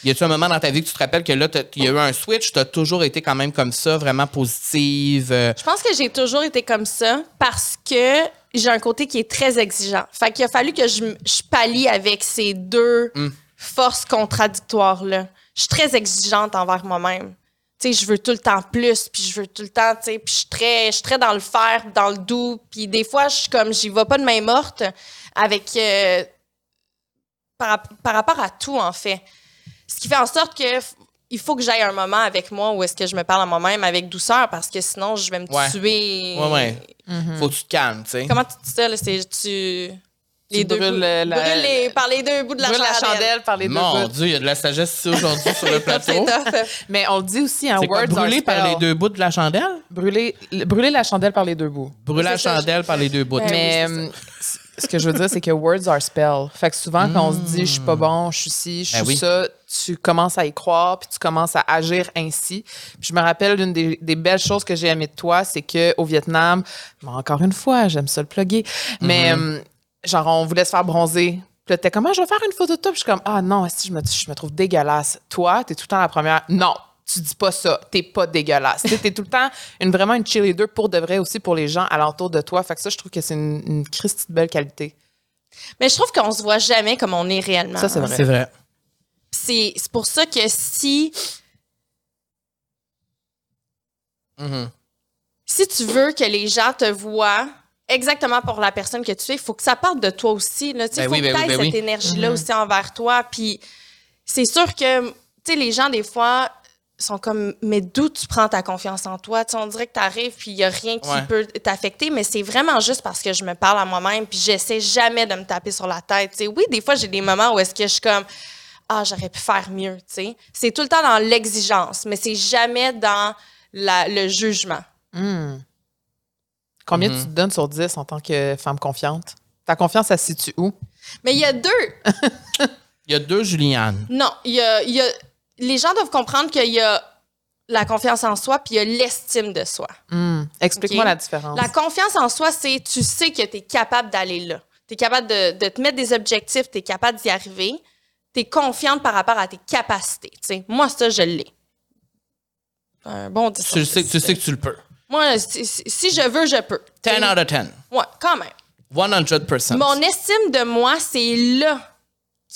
Y a-tu un moment dans ta vie que tu te rappelles que là, il y a eu un switch, t'as toujours été quand même comme ça, vraiment positive? euh, Je pense que j'ai toujours été comme ça parce que j'ai un côté qui est très exigeant. Fait qu'il a fallu que je, je pallie avec ces deux forces contradictoires-là. Je suis très exigeante envers moi-même. Tu sais, je veux tout le temps plus, puis je veux tout le temps, tu sais, puis je suis très, je suis très dans le faire, dans le doux, puis des fois, je suis comme, j'y vais pas de main morte avec, euh, par, rap- par rapport à tout, en fait. Ce qui fait en sorte que il faut que j'aille un moment avec moi où est-ce que je me parle à moi-même avec douceur parce que sinon je vais me Ouais. tuer. Ouais, ouais. Faut que tu te calmes, tu sais. Comment tu dis ça là? C'est tu les deux brûles bouts- la- la- brûles les- par les deux bouts de la Brûle chandelle. la chandelle par les deux Mon bouts. Dieu, il y a de la sagesse ici aujourd'hui sur le plateau. Mais on le dit aussi, hein, C'est quoi, words are brûler par les deux bouts de la chandelle? Brûler, brûler la chandelle par les deux bouts. Brûler la chandelle par les deux bouts. Ben Mais ce que je veux dire, c'est que words are spell. Fait que souvent, quand on se dit je suis pas bon, je suis ci, je suis Ben oui. ça, tu commences à y croire, puis tu commences à agir ainsi. Puis je me rappelle l'une des, des belles choses que j'ai aimées de toi, c'est que au Vietnam, bon, encore une fois, j'aime ça le plugger, mais Mm-hmm. euh, genre on voulait se faire bronzer. Puis là, t'es comme, Ah, je vais faire une photo de toi. Puis je suis comme, ah non, si je me, je me trouve dégueulasse? Toi, t'es tout le temps la première. Non, tu dis pas ça. T'es pas dégueulasse. T'es tout le temps une, vraiment une cheerleader pour de vrai aussi pour les gens alentour de toi. Fait que ça, je trouve que c'est une, une Christie de belle qualité. Mais je trouve qu'on se voit jamais comme on est réellement. Ça, c'est vrai. C'est vrai. C'est c'est pour ça que si Mhm. si tu veux que les gens te voient exactement pour la personne que tu es, il faut que ça parte de toi aussi. Il Ben faut oui, ben que tu oui, ben cette oui. énergie-là aussi envers toi. Puis c'est sûr que tu sais, les gens, des fois, sont comme Mais d'où tu prends ta confiance en toi? Tu sais, on dirait que tu arrives puis il n'y a rien qui Ouais. peut t'affecter, mais c'est vraiment juste parce que je me parle à moi-même puis j'essaie jamais de me taper sur la tête. Tu sais, oui, des fois, j'ai des moments où est-ce que je suis comme Ah, j'aurais pu faire mieux. tu sais. C'est tout le temps dans l'exigence, mais c'est jamais dans la- le jugement. Hmm. Combien Mhm. tu te donnes sur 10 en tant que femme confiante? Ta confiance, elle se situe où? Mais il y a deux. Il y a deux Juliane. Non, il y a, il y a- les gens doivent comprendre qu'il y a la confiance en soi puis il y a l'estime de soi. Hmm. Explique-moi la différence. La confiance en soi, c'est tu sais que tu es capable d'aller là. tu es capable de, de te mettre des objectifs, tu es capable d'y arriver, tu es confiante par rapport à tes capacités. tu sais. Moi, ça, je l'ai. Un bon 10 sur Tu sais, 10. tu sais que tu le peux. Moi, si je veux, je peux. 10 out of 10. Ouais, quand même. 100%. Mon estime de moi, c'est là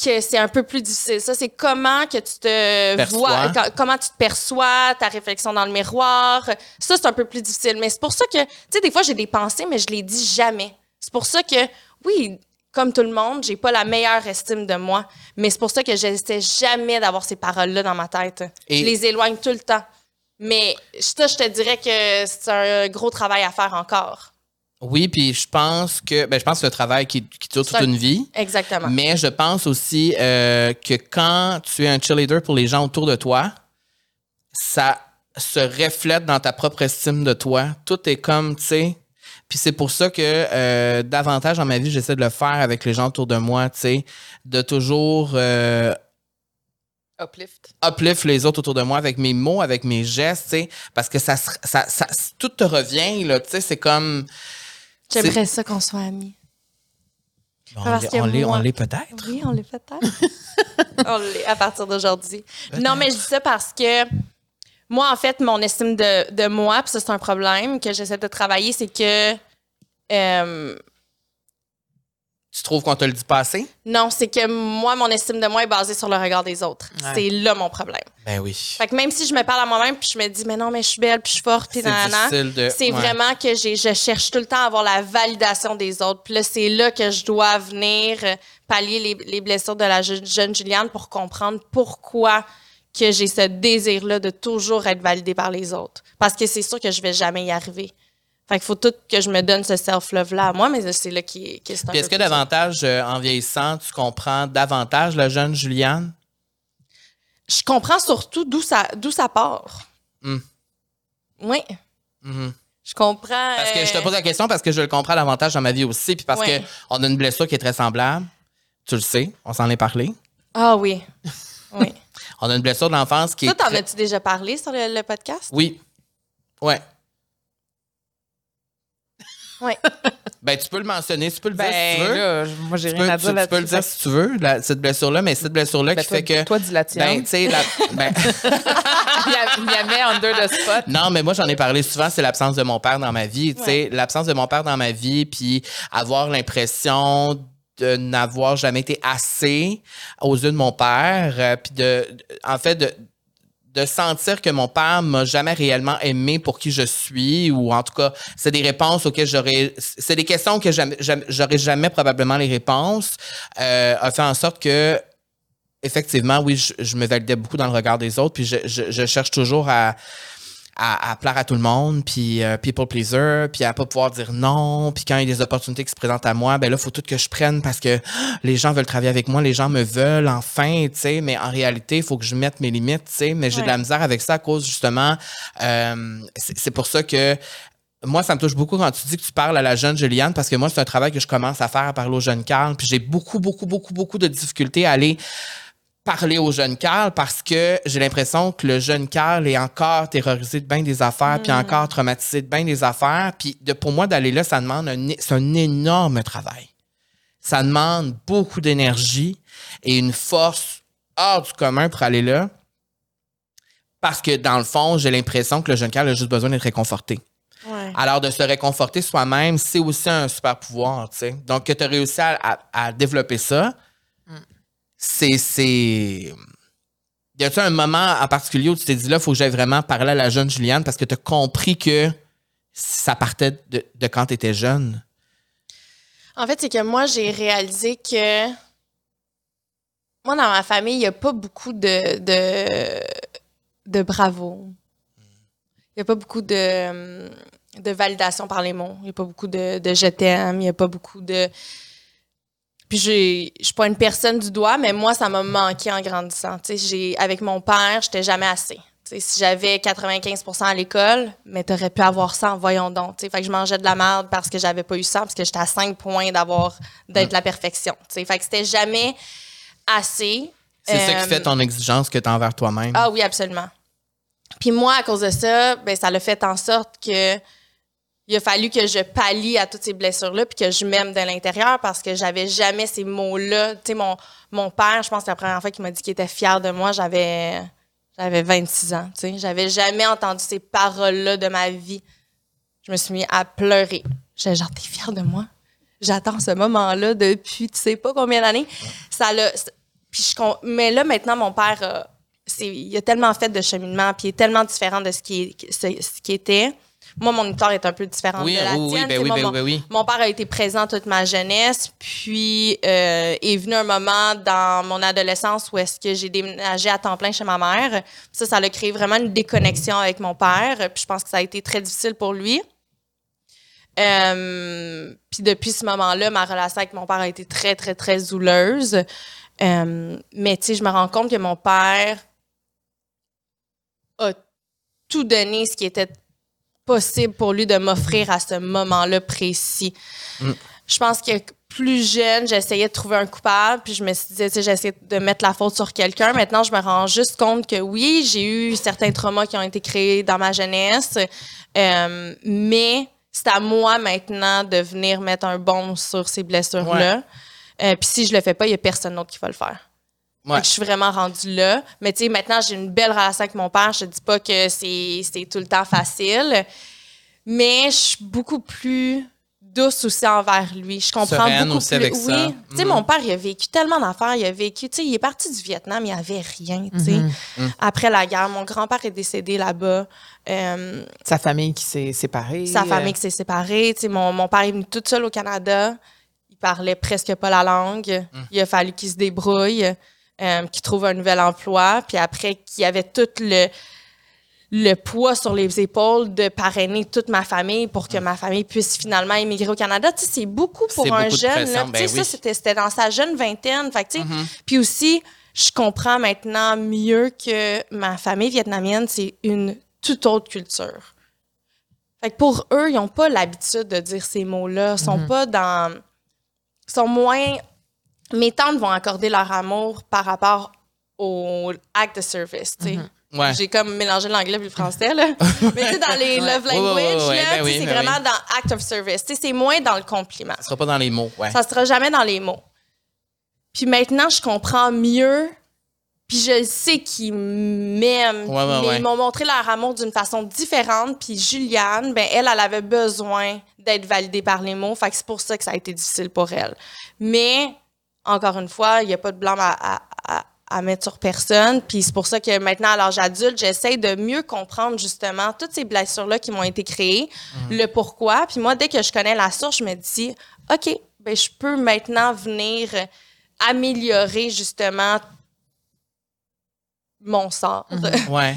que c'est un peu plus difficile. Ça, c'est comment que tu te Perçois. vois, co- comment tu te perçois, ta réflexion dans le miroir. Ça, c'est un peu plus difficile. Mais c'est pour ça que, tu sais, des fois, j'ai des pensées, mais je les dis jamais. C'est pour ça que, oui, comme tout le monde, j'ai pas la meilleure estime de moi. Mais c'est pour ça que j'essaie jamais d'avoir ces paroles-là dans ma tête. Et- Je les éloigne tout le temps. Mais ça, je te dirais que c'est un gros travail à faire encore. Oui, puis je pense que ben, je pense que c'est un travail qui, qui dure toute une vie. Exactement. Mais je pense aussi euh, que quand tu es un cheerleader pour les gens autour de toi, ça se reflète dans ta propre estime de toi. Tout est comme, tu sais. Puis c'est pour ça que euh, davantage dans ma vie, j'essaie de le faire avec les gens autour de moi, tu sais, de toujours euh, Uplift. uplift les autres autour de moi avec mes mots, avec mes gestes, tu sais, parce que ça, ça, ça, tout te revient, là, tu sais, c'est comme... J'aimerais ça qu'on soit amis. On Parce l'est- que on l'est moi- peut-être. Oui, on l'est peut-être. on l'est à partir d'aujourd'hui. Non, mais je dis ça parce que moi, en fait, mon estime de, de moi, puis ça, c'est un problème que j'essaie de travailler, c'est que. euh, trouves qu'on te le dit pas assez? non, c'est que moi, mon estime de moi est basée sur le regard des autres. Ouais. C'est là mon problème. Ben oui. Fait que même si je me parle à moi-même, puis je me dis, mais non, mais je suis belle, puis je suis forte, puis de- c'est ouais. vraiment que j'ai, je cherche tout le temps à avoir la validation des autres. Puis là, c'est là que je dois venir euh, pallier les, les blessures de la je- jeune Juliane pour comprendre pourquoi que j'ai ce désir-là de toujours être validée par les autres. Parce que c'est sûr que je vais jamais y arriver. Fait qu'il faut tout que je me donne ce self-love-là à moi, mais c'est là qui, qui c'est un Puis est-ce que davantage, euh, en vieillissant, tu comprends davantage la jeune Juliane? Je comprends surtout d'où ça, d'où ça part. Hmm. Oui. Mhm. Je comprends. Parce que je te euh, pose la question parce que je le comprends davantage dans ma vie aussi, puis parce Ouais. que on a une blessure qui est très semblable. Tu le sais, on s'en est parlé. Ah oui. Oui. On a une blessure de l'enfance qui Toi, est. t'en très- as-tu déjà parlé sur le, le podcast? Oui. Ouais. Oui. Ben, tu peux le mentionner, tu peux le dire si tu Ben, veux. là, moi, j'ai tu rien peux, à tu- dire tu là-dessus. peux le dire si tu veux, la- cette blessure-là, mais cette blessure-là Ben, qui toi, fait que. toi, dis la tienne. Ben, tu sais, la- ben, il, y avait under the spot. Non, mais moi, j'en ai parlé souvent, c'est l'absence de mon père dans ma vie. Tu sais, l'absence de mon père dans ma vie, puis avoir l'impression de n'avoir jamais été assez aux yeux de mon père, euh, puis de- en fait, de, de sentir que mon père m'a jamais réellement aimé pour qui je suis, ou en tout cas, c'est des réponses auxquelles j'aurais, c'est des questions que j'aurais jamais probablement les réponses, euh, a fait en sorte que effectivement, oui, je, me validais beaucoup dans le regard des autres, puis je cherche toujours à, à, à plaire à tout le monde, puis euh, people pleaser, puis à pas pouvoir dire non, puis quand il y a des opportunités qui se présentent à moi, ben là, faut tout que je prenne parce que les gens veulent travailler avec moi, les gens me veulent enfin, tu sais, mais en réalité, il faut que je mette mes limites, tu sais, mais j'ai de la misère avec ça à cause justement, euh, c'est c'est pour ça que moi, ça me touche beaucoup quand tu dis que tu parles à la jeune Juliane, parce que moi, c'est un travail que je commence à faire à parler au jeune Carl. Puis j'ai beaucoup, beaucoup, beaucoup, beaucoup de difficultés à aller parler au jeune Carl parce que j'ai l'impression que le jeune Carl est encore terrorisé de bien des affaires, puis encore traumatisé de bien des affaires. Puis de, pour moi, d'aller là, ça demande un, c'est un énorme travail. Ça demande beaucoup d'énergie et une force hors du commun pour aller là. Parce que dans le fond, j'ai l'impression que le jeune Carl a juste besoin d'être réconforté. Ouais. Alors, de se réconforter soi-même, c'est aussi un super pouvoir, tu sais. Donc, que tu as réussi à, à- à développer ça, c'est. c'est... Y a-tu un moment en particulier où tu t'es dit là, il faut que j'aille vraiment parler à la jeune Juliane parce que tu as compris que ça partait de, quand tu étais jeune? En fait, c'est que moi, j'ai réalisé que moi, dans ma famille, il n'y a pas beaucoup de, de, bravo. Il n'y a pas beaucoup de, de validation par les mots. Il n'y a pas beaucoup de, de je t'aime. Il n'y a pas beaucoup de. Puis j'ai- je suis pas une personne du doigt, mais moi, ça m'a manqué en grandissant. Tu sais, j'ai- avec mon père, j'étais jamais assez. Tu sais, si j'avais 95% à l'école, mais t'aurais pu avoir 100, voyons donc. Tu sais, fait que je mangeais de la merde parce que j'avais pas eu 100, parce que j'étais à 5 points d'avoir d'être la perfection. Tu sais, fait que c'était jamais assez. C'est ça Euh, qui fait ton exigence que tu envers toi-même. ah oui, absolument. Puis moi, à cause de ça, ben, ça l'a fait en sorte que il a fallu que je pallie à toutes ces blessures-là puis que je m'aime de l'intérieur parce que j'avais jamais ces mots-là. Tu sais, mon, mon père, je pense que la première fois qu'il m'a dit qu'il était fier de moi, j'avais j'avais 26 ans. Tu sais, j'avais jamais entendu ces paroles-là de ma vie. Je me suis mis à pleurer. J'ai genre, t'es fier de moi? J'attends ce moment-là depuis tu sais pas combien d'années. Ça l'a. Puis je, mais là, maintenant, mon père, c'est, il a tellement fait de cheminement, puis il est tellement différent de ce qui, ce qui était. Moi, mon histoire est un peu différente Oui, de la oui, oui, tienne. ben oui, moi, ben mon, ben oui. mon père a été présent toute ma jeunesse, puis euh, est venu un moment dans mon adolescence où est-ce que j'ai déménagé à temps plein chez ma mère. Ça, ça a créé vraiment une déconnexion avec mon père, puis je pense que ça a été très difficile pour lui. Euh, puis depuis ce moment-là, ma relation avec mon père a été très, très, très houleuse. Euh, mais tu sais, je me rends compte que mon père a tout donné ce qui était possible pour lui de m'offrir à ce moment-là précis. Je pense que plus jeune, j'essayais de trouver un coupable, puis je me suis dit, tu sais, j'essayais de mettre la faute sur quelqu'un. Maintenant, je me rends juste compte que oui, j'ai eu certains traumas qui ont été créés dans ma jeunesse, euh, mais c'est à moi maintenant de venir mettre un bon sur ces blessures-là. Euh, puis si je le fais pas, il y a personne d'autre qui va le faire. Ouais. Je suis vraiment rendue là. Mais tu sais, maintenant, j'ai une belle relation avec mon père. Je te dis pas que c'est c'est tout le temps facile, mais je suis beaucoup plus douce aussi envers lui. Je comprends Sereine beaucoup aussi plus. avec oui. Tu sais, Mhm. mon père, il a vécu tellement d'affaires. Il a vécu, tu sais, il est parti du Vietnam, il n'y avait rien, tu sais. Mhm. Après la guerre, mon grand-père est décédé là-bas. Euh, Sa famille qui s'est séparée. sa euh, famille qui s'est séparée. Tu sais, mon, mon père est venu tout seul au Canada. Il parlait presque pas la langue. Il a fallu qu'il se débrouille, euh, qu'il trouve un nouvel emploi. Puis après, qu'il y avait tout le, le poids sur les épaules de parrainer toute ma famille pour que ma famille puisse finalement émigrer au Canada. Tu sais, c'est beaucoup pour un beaucoup jeune. là. ben tu sais, oui. ça, c'était, dans sa jeune vingtaine. Fait tu sais, Mhm. puis aussi, je comprends maintenant mieux que ma famille vietnamienne, c'est une toute autre culture. Fait que pour eux, ils n'ont pas l'habitude de dire ces mots-là. Ils sont pas dans. Ils sont moins. Mes tantes vont accorder leur amour par rapport au act de service, tu sais. Ouais. J'ai comme mélangé l'anglais et le français, là. Mais tu sais, dans les love language, ouais, ben oui, c'est ben vraiment oui. dans act of service. C'est moins dans le compliment. Ça sera pas dans les mots. Ça sera jamais dans les mots. Puis maintenant, je comprends mieux. Puis je sais qu'ils m'aiment. Mais ils m'ont montré leur amour d'une façon différente. Puis Juliane, ben elle, elle avait besoin d'être validée par les mots. Fait que c'est pour ça que ça a été difficile pour elle. Mais, encore une fois, il n'y a pas de blâme à, à- à- à mettre sur personne. Puis c'est pour ça que maintenant, à l'âge adulte, j'essaie de mieux comprendre justement toutes ces blessures-là qui m'ont été créées, Mhm. le pourquoi. Puis moi, dès que je connais la source, je me dis, OK, ben je peux maintenant venir améliorer justement mon sort. Ouais.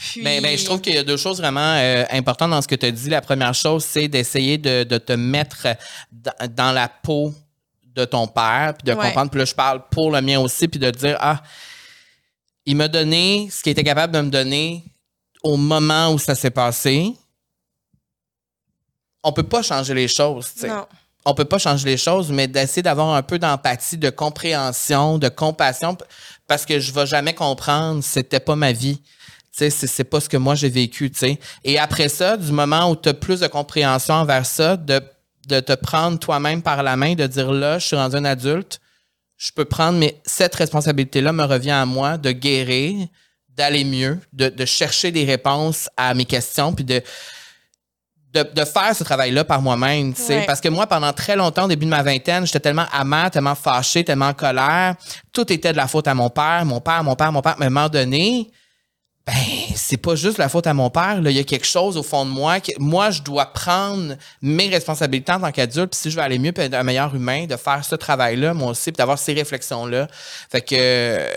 Puis- Ben, ben, je trouve qu'il y a deux choses vraiment euh, importantes dans ce que tu as dit. La première chose, c'est d'essayer de, de te mettre dans la peau de ton père, puis de Ouais. comprendre. Puis là, je parle pour le mien aussi, puis de dire, ah, il m'a donné ce qu'il était capable de me donner au moment où ça s'est passé. On peut pas changer les choses, tu sais on peut pas changer les choses, mais d'essayer d'avoir un peu d'empathie, de compréhension, de compassion, parce que je vais jamais comprendre, c'était pas ma vie. Tu sais, c'est, c'est pas ce que moi j'ai vécu, tu sais. Et après ça, du moment où tu as plus de compréhension envers ça, de, de te prendre toi-même par la main, de dire là, je suis rendu un adulte, je peux prendre, mais cette responsabilité-là me revient à moi de guérir, d'aller mieux, de, de chercher des réponses à mes questions, puis de, de, de faire ce travail-là par moi-même, tu sais. Ouais. Parce que moi, pendant très longtemps, au début de ma vingtaine, j'étais tellement amère, tellement fâchée, tellement en colère. Tout était de la faute à mon père, mon père, mon père, mon père. Mais à un moment donné, ben, c'est pas juste la faute à mon père. Là. Il y a quelque chose au fond de moi. Que, moi, je dois prendre mes responsabilités en tant qu'adulte. Puis si je veux aller mieux, puis être un meilleur humain, de faire ce travail-là, moi aussi, puis d'avoir ces réflexions-là. Fait que euh,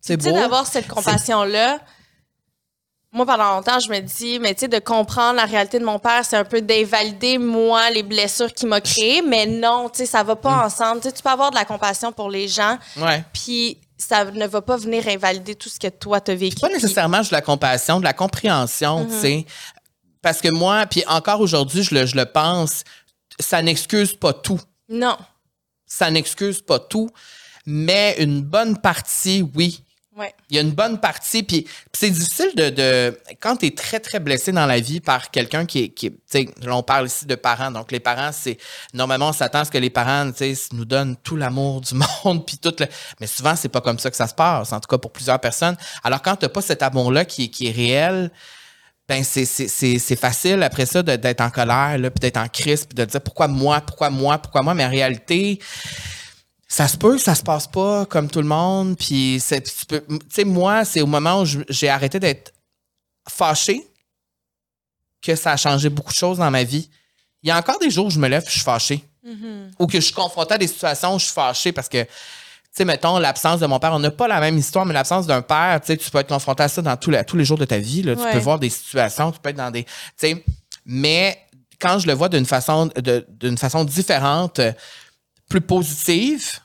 c'est beau. d'avoir cette compassion-là, moi, pendant longtemps, je me dis, mais tu sais, de comprendre la réalité de mon père, c'est un peu d'invalider, moi, les blessures qu'il m'a créées. Mais non, tu sais, ça va pas Mm. ensemble. Tu sais, tu peux avoir de la compassion pour les gens, Ouais. puis ça ne va pas venir invalider tout ce que toi, t'as vécu. pas nécessairement de la compassion, de la compréhension, Mhm. tu sais. Parce que moi, puis encore aujourd'hui, je le, je le pense, ça n'excuse pas tout. Non. Ça n'excuse pas tout, mais une bonne partie, oui. Il y a une bonne partie, puis c'est difficile de, de quand tu es très très blessé dans la vie par quelqu'un qui est, qui est- tu on parle ici de parents, donc les parents c'est normalement on s'attend à ce que les parents, tu sais, nous donnent tout l'amour du monde puis tout le, mais souvent c'est pas comme ça que ça se passe, en tout cas pour plusieurs personnes. Alors quand t'as pas cet amour là qui est qui est réel, ben c'est facile après ça d'être en colère puis d'être en crise, puis de dire pourquoi moi, pourquoi moi, pourquoi moi, mais en réalité ça se peut que ça se passe pas comme tout le monde. Puis, tu sais, moi, c'est au moment où j'ai arrêté d'être fâché que ça a changé beaucoup de choses dans ma vie. Il y a encore des jours où je me lève et je suis fâché. Ou que je suis confronté à des situations où je suis fâché parce que, tu sais, mettons, l'absence de mon père, on n'a pas la même histoire, mais l'absence d'un père, tu sais, tu peux être confronté à ça dans tous les, tous les jours de ta vie. Là. Tu peux voir des situations, tu peux être dans des. Tu sais, mais quand je le vois d'une façon, d'une façon différente, plus positive,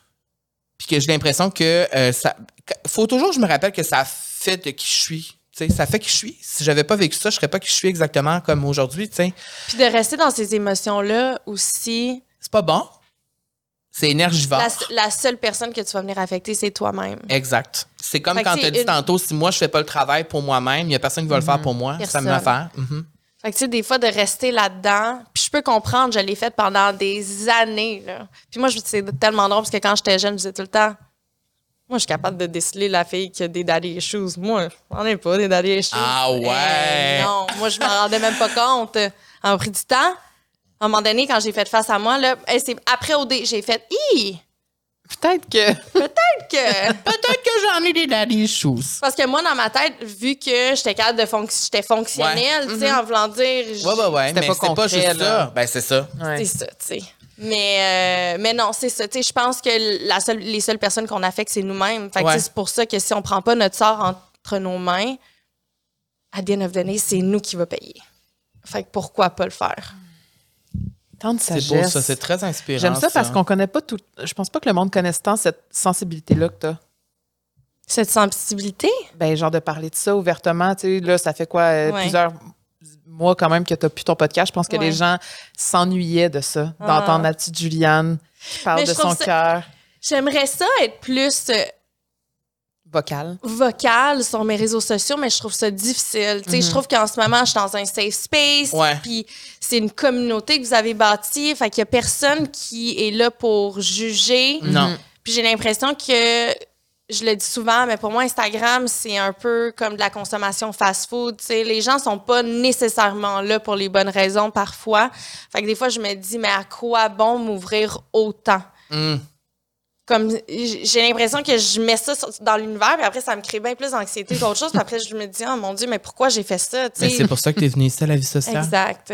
puis que j'ai l'impression que euh, ça. faut toujours que je me rappelle que ça fait de qui je suis. Tu sais, ça fait qui je suis. Si j'avais pas vécu ça, je serais pas qui je suis exactement comme aujourd'hui. tu sais. Puis de rester dans ces émotions-là aussi, C'est pas bon. C'est énergivore. la, la seule personne que tu vas venir affecter, c'est toi-même. Exact. C'est comme Fait quand tu as dit une- tantôt, si moi je fais pas le travail pour moi-même, il y a personne qui va le faire pour moi. C'est la même Personne. affaire. Mhm. Fait que tu sais, des fois, de rester là-dedans, puis je peux comprendre, je l'ai fait pendant des années, là. Puis moi, je- c'est tellement drôle, parce que quand j'étais jeune, je disais tout le temps, moi, je suis capable de déceler la fille qui a des daddy issues. Moi, j'en ai pas des daddy issues. Ah ouais? Eh, non, moi, je m'en rendais même pas compte. En pris du temps, à un moment donné, quand j'ai fait face à moi, là, eh, c'est après OD, j'ai fait, hi, Peut-être que. que... Peut-être que j'en ai des daddy issues. Parce que moi, dans ma tête, vu que j'étais capable de fonc- j'étais fonctionnelle, tu sais, en voulant dire. j- Ouais, ouais, ouais. C'était pas c'est pas concret, juste là. ça. Ben, c'est ça. Ouais. C'est ça, tu sais. Mais, euh, mais non, c'est ça. Tu sais, je pense que la seule, les seules personnes qu'on affecte, c'est nous-mêmes. Fait que c'est pour ça que si on prend pas notre sort entre nos mains, à the end of the day, c'est nous qui va payer. Fait que pourquoi pas le faire? Tant de C'est sagesse. beau, ça. C'est très inspirant. J'aime ça parce qu'on connaît pas tout. Je pense pas que le monde connaisse tant cette sensibilité-là que t'as. Cette sensibilité? Ben, genre de parler de ça ouvertement, tu sais, là, ça fait quoi, euh, Ouais. plusieurs mois quand même que t'as plus ton podcast. Je pense que Ouais. les gens s'ennuyaient de ça, d'entendre Ah. la petite Juliane qui parle Mais de son cœur J'aimerais ça être plus euh, vocal. vocale sur mes réseaux sociaux, mais je trouve ça difficile. Tu sais, Je trouve qu'en ce moment, je suis dans un safe space. Ouais. Puis c'est une communauté que vous avez bâtie. Fait qu'il y a personne qui est là pour juger. Non. Puis j'ai l'impression que, je le dis souvent, mais pour moi, Instagram, c'est un peu comme de la consommation fast-food. Les gens sont pas nécessairement là pour les bonnes raisons parfois. Fait que des fois, je me dis, mais à quoi bon m'ouvrir autant? Mm. Comme j'ai l'impression que je mets ça dans l'univers, puis après, ça me crée bien plus d'anxiété qu'autre chose. Puis après, je me dis, oh mon Dieu, mais pourquoi j'ai fait ça? sais? c'est pour ça que tu es venu ici à la vie sociale. Exact.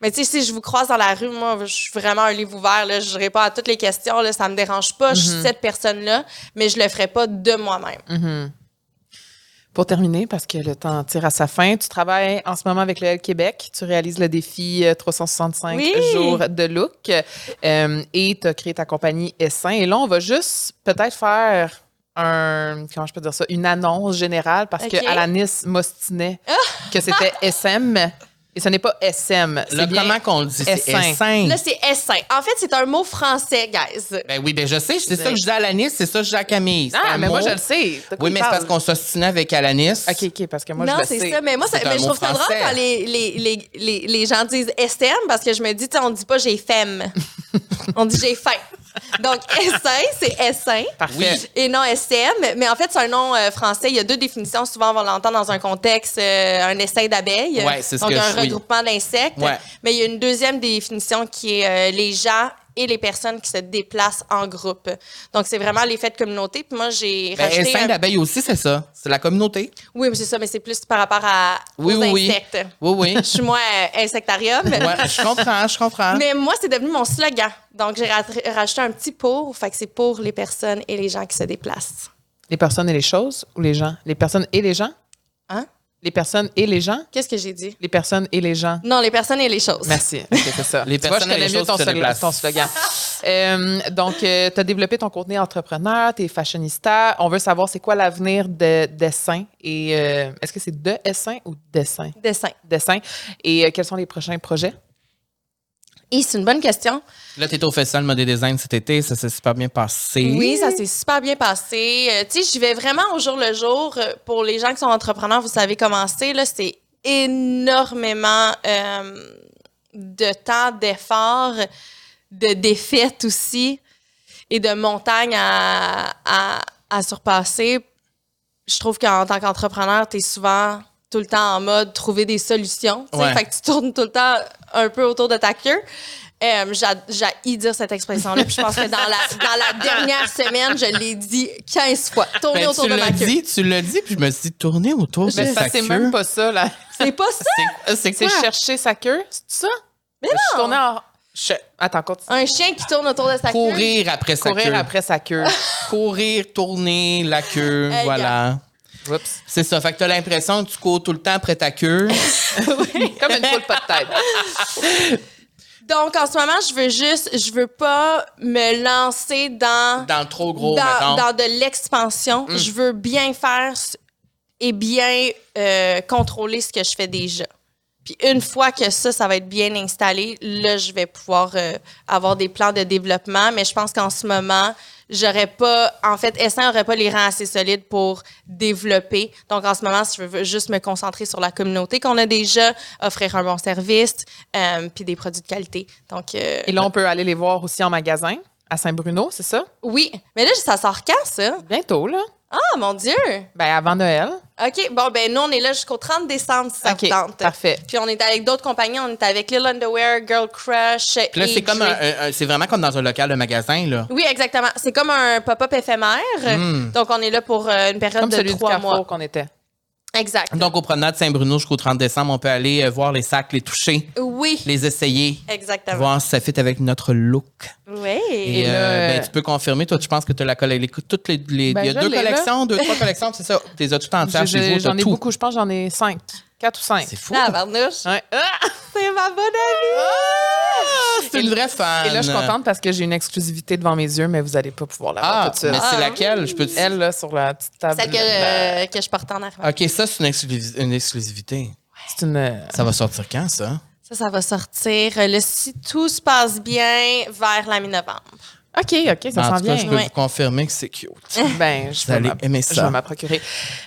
Mais tu sais, si je vous croise dans la rue, moi, je suis vraiment un livre ouvert. Là, je réponds à toutes les questions. Là, ça me dérange pas. Je Mm-hmm. suis cette personne-là, mais je le ferai pas de moi-même. Mhm. Pour terminer, parce que le temps tire à sa fin, tu travailles en ce moment avec le L Québec. Tu réalises le défi euh, 365 Oui. jours de look euh, et tu as créé ta compagnie Essin. Et là, on va juste peut-être faire un, comment je peux dire ça, une annonce générale parce Ok. que Alanis m'ostinait que c'était SM et ce n'est pas SM. Là, C'est bien comment qu'on le dit? C'est S5. S5. Là, c'est S5. En fait, c'est un mot français, guys. Ben oui, ben je sais. C'est ça que je dis à Alanis, c'est ça que je dis à Camille. C'est Ah, mais moi, je le sais. Oui, mais c'est parce qu'on s'ostinait avec Alanis. OK, OK, parce que moi, non, je le c'est sais. ça. Mais moi, ça- C'est mais je trouve ça drôle quand les, les, les, les, les gens disent SM parce que je me dis, tu sais, on dit pas j'ai femme. on dit j'ai faim. Donc, S1, c'est S1. Parfait. Et non SM. Mais en fait, c'est un nom euh, français. Il y a deux définitions. Souvent, on va l'entendre dans un contexte, euh, un essai d'abeilles. Ouais, c'est ce Donc, que un je- oui. regroupement d'insectes. Ouais. Mais il y a une deuxième définition qui est euh, les gens et les personnes qui se déplacent en groupe. Donc, c'est vraiment l'effet de communauté. Puis moi, j'ai Ben, rajouté... S5 un- d'abeilles aussi, c'est ça. C'est la communauté. Oui, mais c'est ça, mais c'est plus par rapport à, Oui, aux oui, oui. insectes. Oui, oui. Je suis moins euh, insectarium. Ouais, je comprends, je comprends. Mais moi, c'est devenu mon slogan. Donc, j'ai ra- rajouté un petit pour. Fait que c'est pour les personnes et les gens qui se déplacent. Les personnes et les choses ou les gens? Les personnes et les gens? Hein? Les personnes et les gens? Qu'est-ce que j'ai dit? Les personnes et les gens. Non, les personnes et les choses. Merci. Ok, c'est ça. Les Tu vois, personnes je et les mieux choses ton, qui se slogan- déplacent. ton slogan. Euh, donc, tu as développé ton contenu entrepreneur, tu es fashionista. On veut savoir c'est quoi l'avenir de dessin et euh, est-ce que c'est de dessin ou dessin? Dessin. Dessin. Et euh, quels sont les prochains projets? Et c'est une bonne question. Là, tu au Festival Mode Design cet été, ça s'est super bien passé. Oui, ça s'est super bien passé. Euh, tu sais, j'y vais vraiment au jour le jour. Euh, Pour les gens qui sont entrepreneurs, vous savez comment c'est. Là, c'est énormément euh, de temps, d'efforts, de défaites aussi et de montagnes à, à, à surpasser. Je trouve qu'en tant qu'entrepreneur, tu es souvent tout le temps en mode trouver des solutions. tu sais. Ouais. Fait que tu tournes tout le temps un peu autour de ta queue. Euh, j'a- J'ai dire cette expression-là. Puis je pense que dans la, dans la dernière semaine, je l'ai dit 15 fois. Tourner Ben, autour de ma l'as queue. dit, tu l'as dit, puis je me suis dit, tourner autour de sa ça, c'est queue. même pas ça, là. C'est pas ça. C'est- quoi? chercher sa queue, c'est ça? Mais Je non. en... je- Attends, continue. Un chien qui tourne autour de sa queue? Courir après sa Courir queue. après sa queue. Courir, tourner la queue, Hey, voilà. C'est ça. Fait que t'as l'impression que tu cours tout le temps après ta queue. Comme une poule pas de tête. Donc, en ce moment, je veux juste, je veux pas me lancer dans, dans le trop gros, dans. Mm. de l'expansion. Je veux bien faire et bien euh, contrôler ce que je fais déjà. Puis une fois que ça, ça va être bien installé, là, je vais pouvoir euh, avoir des plans de développement. Mais je pense qu'en ce moment, j'aurais pas, en fait, Essin n'aurait pas les rangs assez solides pour développer. Donc, en ce moment, je veux juste me concentrer sur la communauté qu'on a déjà, offrir un bon service, euh, puis des produits de qualité. Donc, euh, Et là, on peut aller les voir aussi en magasin à Saint-Bruno, c'est ça? oui. Mais là, ça sort quand, ça? Bientôt, là. Ah, mon Dieu! Ben, avant Noël. OK, bon, ben nous, on est là jusqu'au 30 décembre, si ça OK, vous tente. parfait. Puis on est avec d'autres compagnies. On est avec Lil Underwear, Girl Crush. Puis là, et c'est comme un, Drake. un- un- c'est vraiment comme dans un local de magasin, là. Oui, exactement. C'est comme un pop-up éphémère. Donc, on est là pour euh, une période Comme de celui du trois Carrefour mois. qu'on était. Exact. Donc, au promenade Saint-Bruno jusqu'au 30 décembre, on peut aller euh, voir les sacs, les toucher, oui, les essayer, exactement. voir si ça fit avec notre look. Oui. Et, euh, ben, tu peux confirmer, toi, tu penses que tu as la collection, toutes les, les- Ben, il y a deux là. collections, deux, trois collections, c'est ça. Tu les as toutes entières chez vous, J'en ai tout. beaucoup, je pense que j'en ai cinq. Quatre ou cinq. C'est fou. Ah, barnouche. Ouais. Ah! C'est ma bonne amie. Ah, c'est une vraie fan. Et là, je suis contente parce que j'ai une exclusivité devant mes yeux, mais vous n'allez pas pouvoir la voir Ah, tout de suite. mais c'est Ah. laquelle? Je peux te... Elle, là, sur la petite table. Celle que, euh, que je porte en arrière. OK, ça, c'est une, exclusi- une exclusivité. C'est une. euh, Ça va sortir quand, ça? Ça, ça va sortir, euh, le, si tout se passe bien, vers la mi-novembre. OK, OK, ça en s'en tout cas, vient. je peux Ouais. vous confirmer que c'est cute. Ben, je Vous allez vais m'en- aimer Je ça. vais m'en procurer.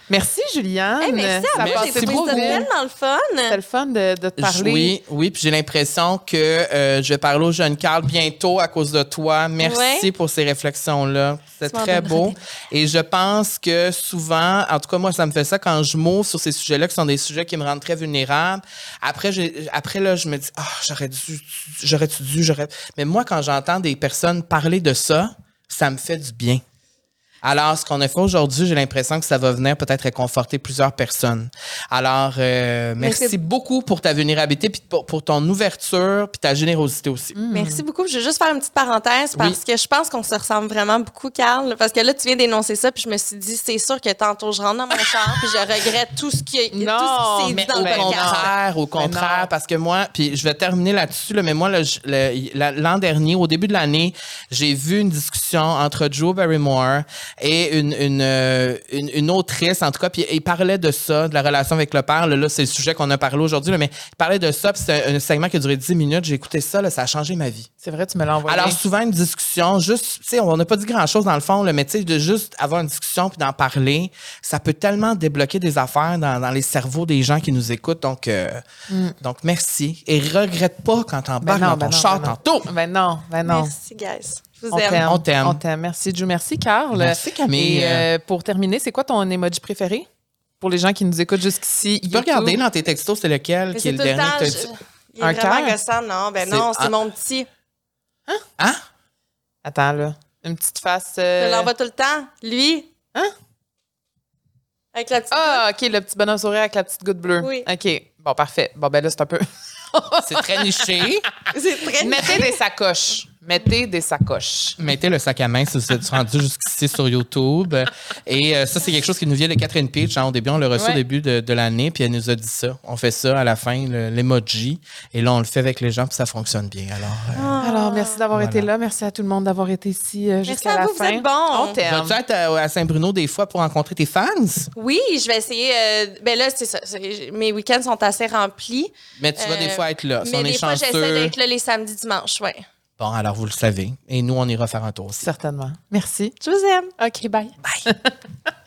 Merci, Juliane. Hey, merci à vous. J'ai trouvé ça tellement le fun. C'était le fun de, de te parler. Oui, oui, puis j'ai l'impression que euh, je vais parler au jeune Carl bientôt à cause de toi. Merci Ouais. pour ces réflexions-là. C'est très beau. Et je pense que souvent, en tout cas, moi, ça me fait ça quand je m'ouvre sur ces sujets-là, qui sont des sujets qui me rendent très vulnérable. Après, après là, je me dis, ah, j'aurais dû, j'aurais-tu dû, j'aurais. Mais moi, quand j'entends des personnes parler de ça, ça me fait du bien. Alors, ce qu'on a fait aujourd'hui, j'ai l'impression que ça va venir peut-être réconforter plusieurs personnes. Alors, euh, merci beaucoup pour ta vulnérabilité, puis pour, pour ton ouverture, puis ta générosité aussi. Merci beaucoup. Je veux juste faire une petite parenthèse parce que je pense qu'on se ressemble vraiment beaucoup, Carl. Parce que là, tu viens d'énoncer ça, puis je me suis dit, c'est sûr que tantôt, je rentre dans mon char, puis je regrette tout ce qui, tout Non, ce qui mais dit dans Au le ben contraire, au non. contraire, parce que moi, puis je vais terminer là-dessus, là, mais moi, le- le- la- l'an dernier, au début de l'année, j'ai vu une discussion entre Joe Barrymore et une, une, euh, une, une autrice, en tout cas, puis il parlait de ça, de la relation avec le père. Là, là, c'est le sujet qu'on a parlé aujourd'hui, mais il parlait de ça, puis c'est un, un segment qui a duré 10 minutes. J'ai écouté ça, là, ça a changé ma vie. C'est vrai, tu me l'as envoyé. Alors, souvent, une discussion, juste, tu sais, on n'a pas dit grand-chose dans le fond, là, mais tu sais, de juste avoir une discussion puis d'en parler, ça peut tellement débloquer des affaires dans, dans les cerveaux des gens qui nous écoutent. Donc, euh, donc merci. Et regrette pas quand t'embarques Ben dans ton ben non, char ben non. tantôt. Ben non, ben non. Merci, guys. Je vous On aime. t'aime. On t'aime. On t'aime. Merci, Joe. Merci, Carl. Merci, Camille. Et euh, pour terminer, c'est quoi ton emoji préféré? Pour les gens qui nous écoutent jusqu'ici. Tu peux regarder dans tes textos, c'est lequel Mais qui est le tout le dernier temps. que t'as je- dit? Il est Un cœur? non? Ben C'est- non, c'est ah. mon petit. Hein? Attends, là. Une petite face. Je euh, l'envoie tout le temps. Lui? Hein? Avec la petite. Ah, OK, le petit bonhomme sourire avec la petite goutte bleue. Oui. OK. Bon, parfait. Bon, ben là, c'est un peu. C'est très niché. C'est très Mettez des sacoches. Mettez des sacoches. Mettez le sac à main si vous êtes rendu jusqu'ici sur YouTube. Et euh, ça, c'est quelque chose qui nous vient de Catherine Peach. hein. Au début, on l'a reçu Ouais. au début de, de l'année, puis elle nous a dit ça. On fait ça à la fin, le- l'emoji. Et là, on le fait avec les gens, puis ça fonctionne bien. Alors, euh, Alors, merci d'avoir Voilà. été là. Merci à tout le monde d'avoir été ici euh, jusqu'à à la vous, vous fin. êtes bons. On t'aime. vas-tu être à, à Saint-Bruno des fois pour rencontrer tes fans? Oui, je vais essayer. euh, ben là, c'est ça. Mes week-ends sont assez remplis. Mais tu vas des Euh, fois être là. Si mais on des est fois, j'essaie d'être là les samedis, dimanches, ouais. Bon, alors vous le savez. Et nous, on ira faire un tour aussi. Certainement. Merci. Je vous aime. OK, bye. Bye.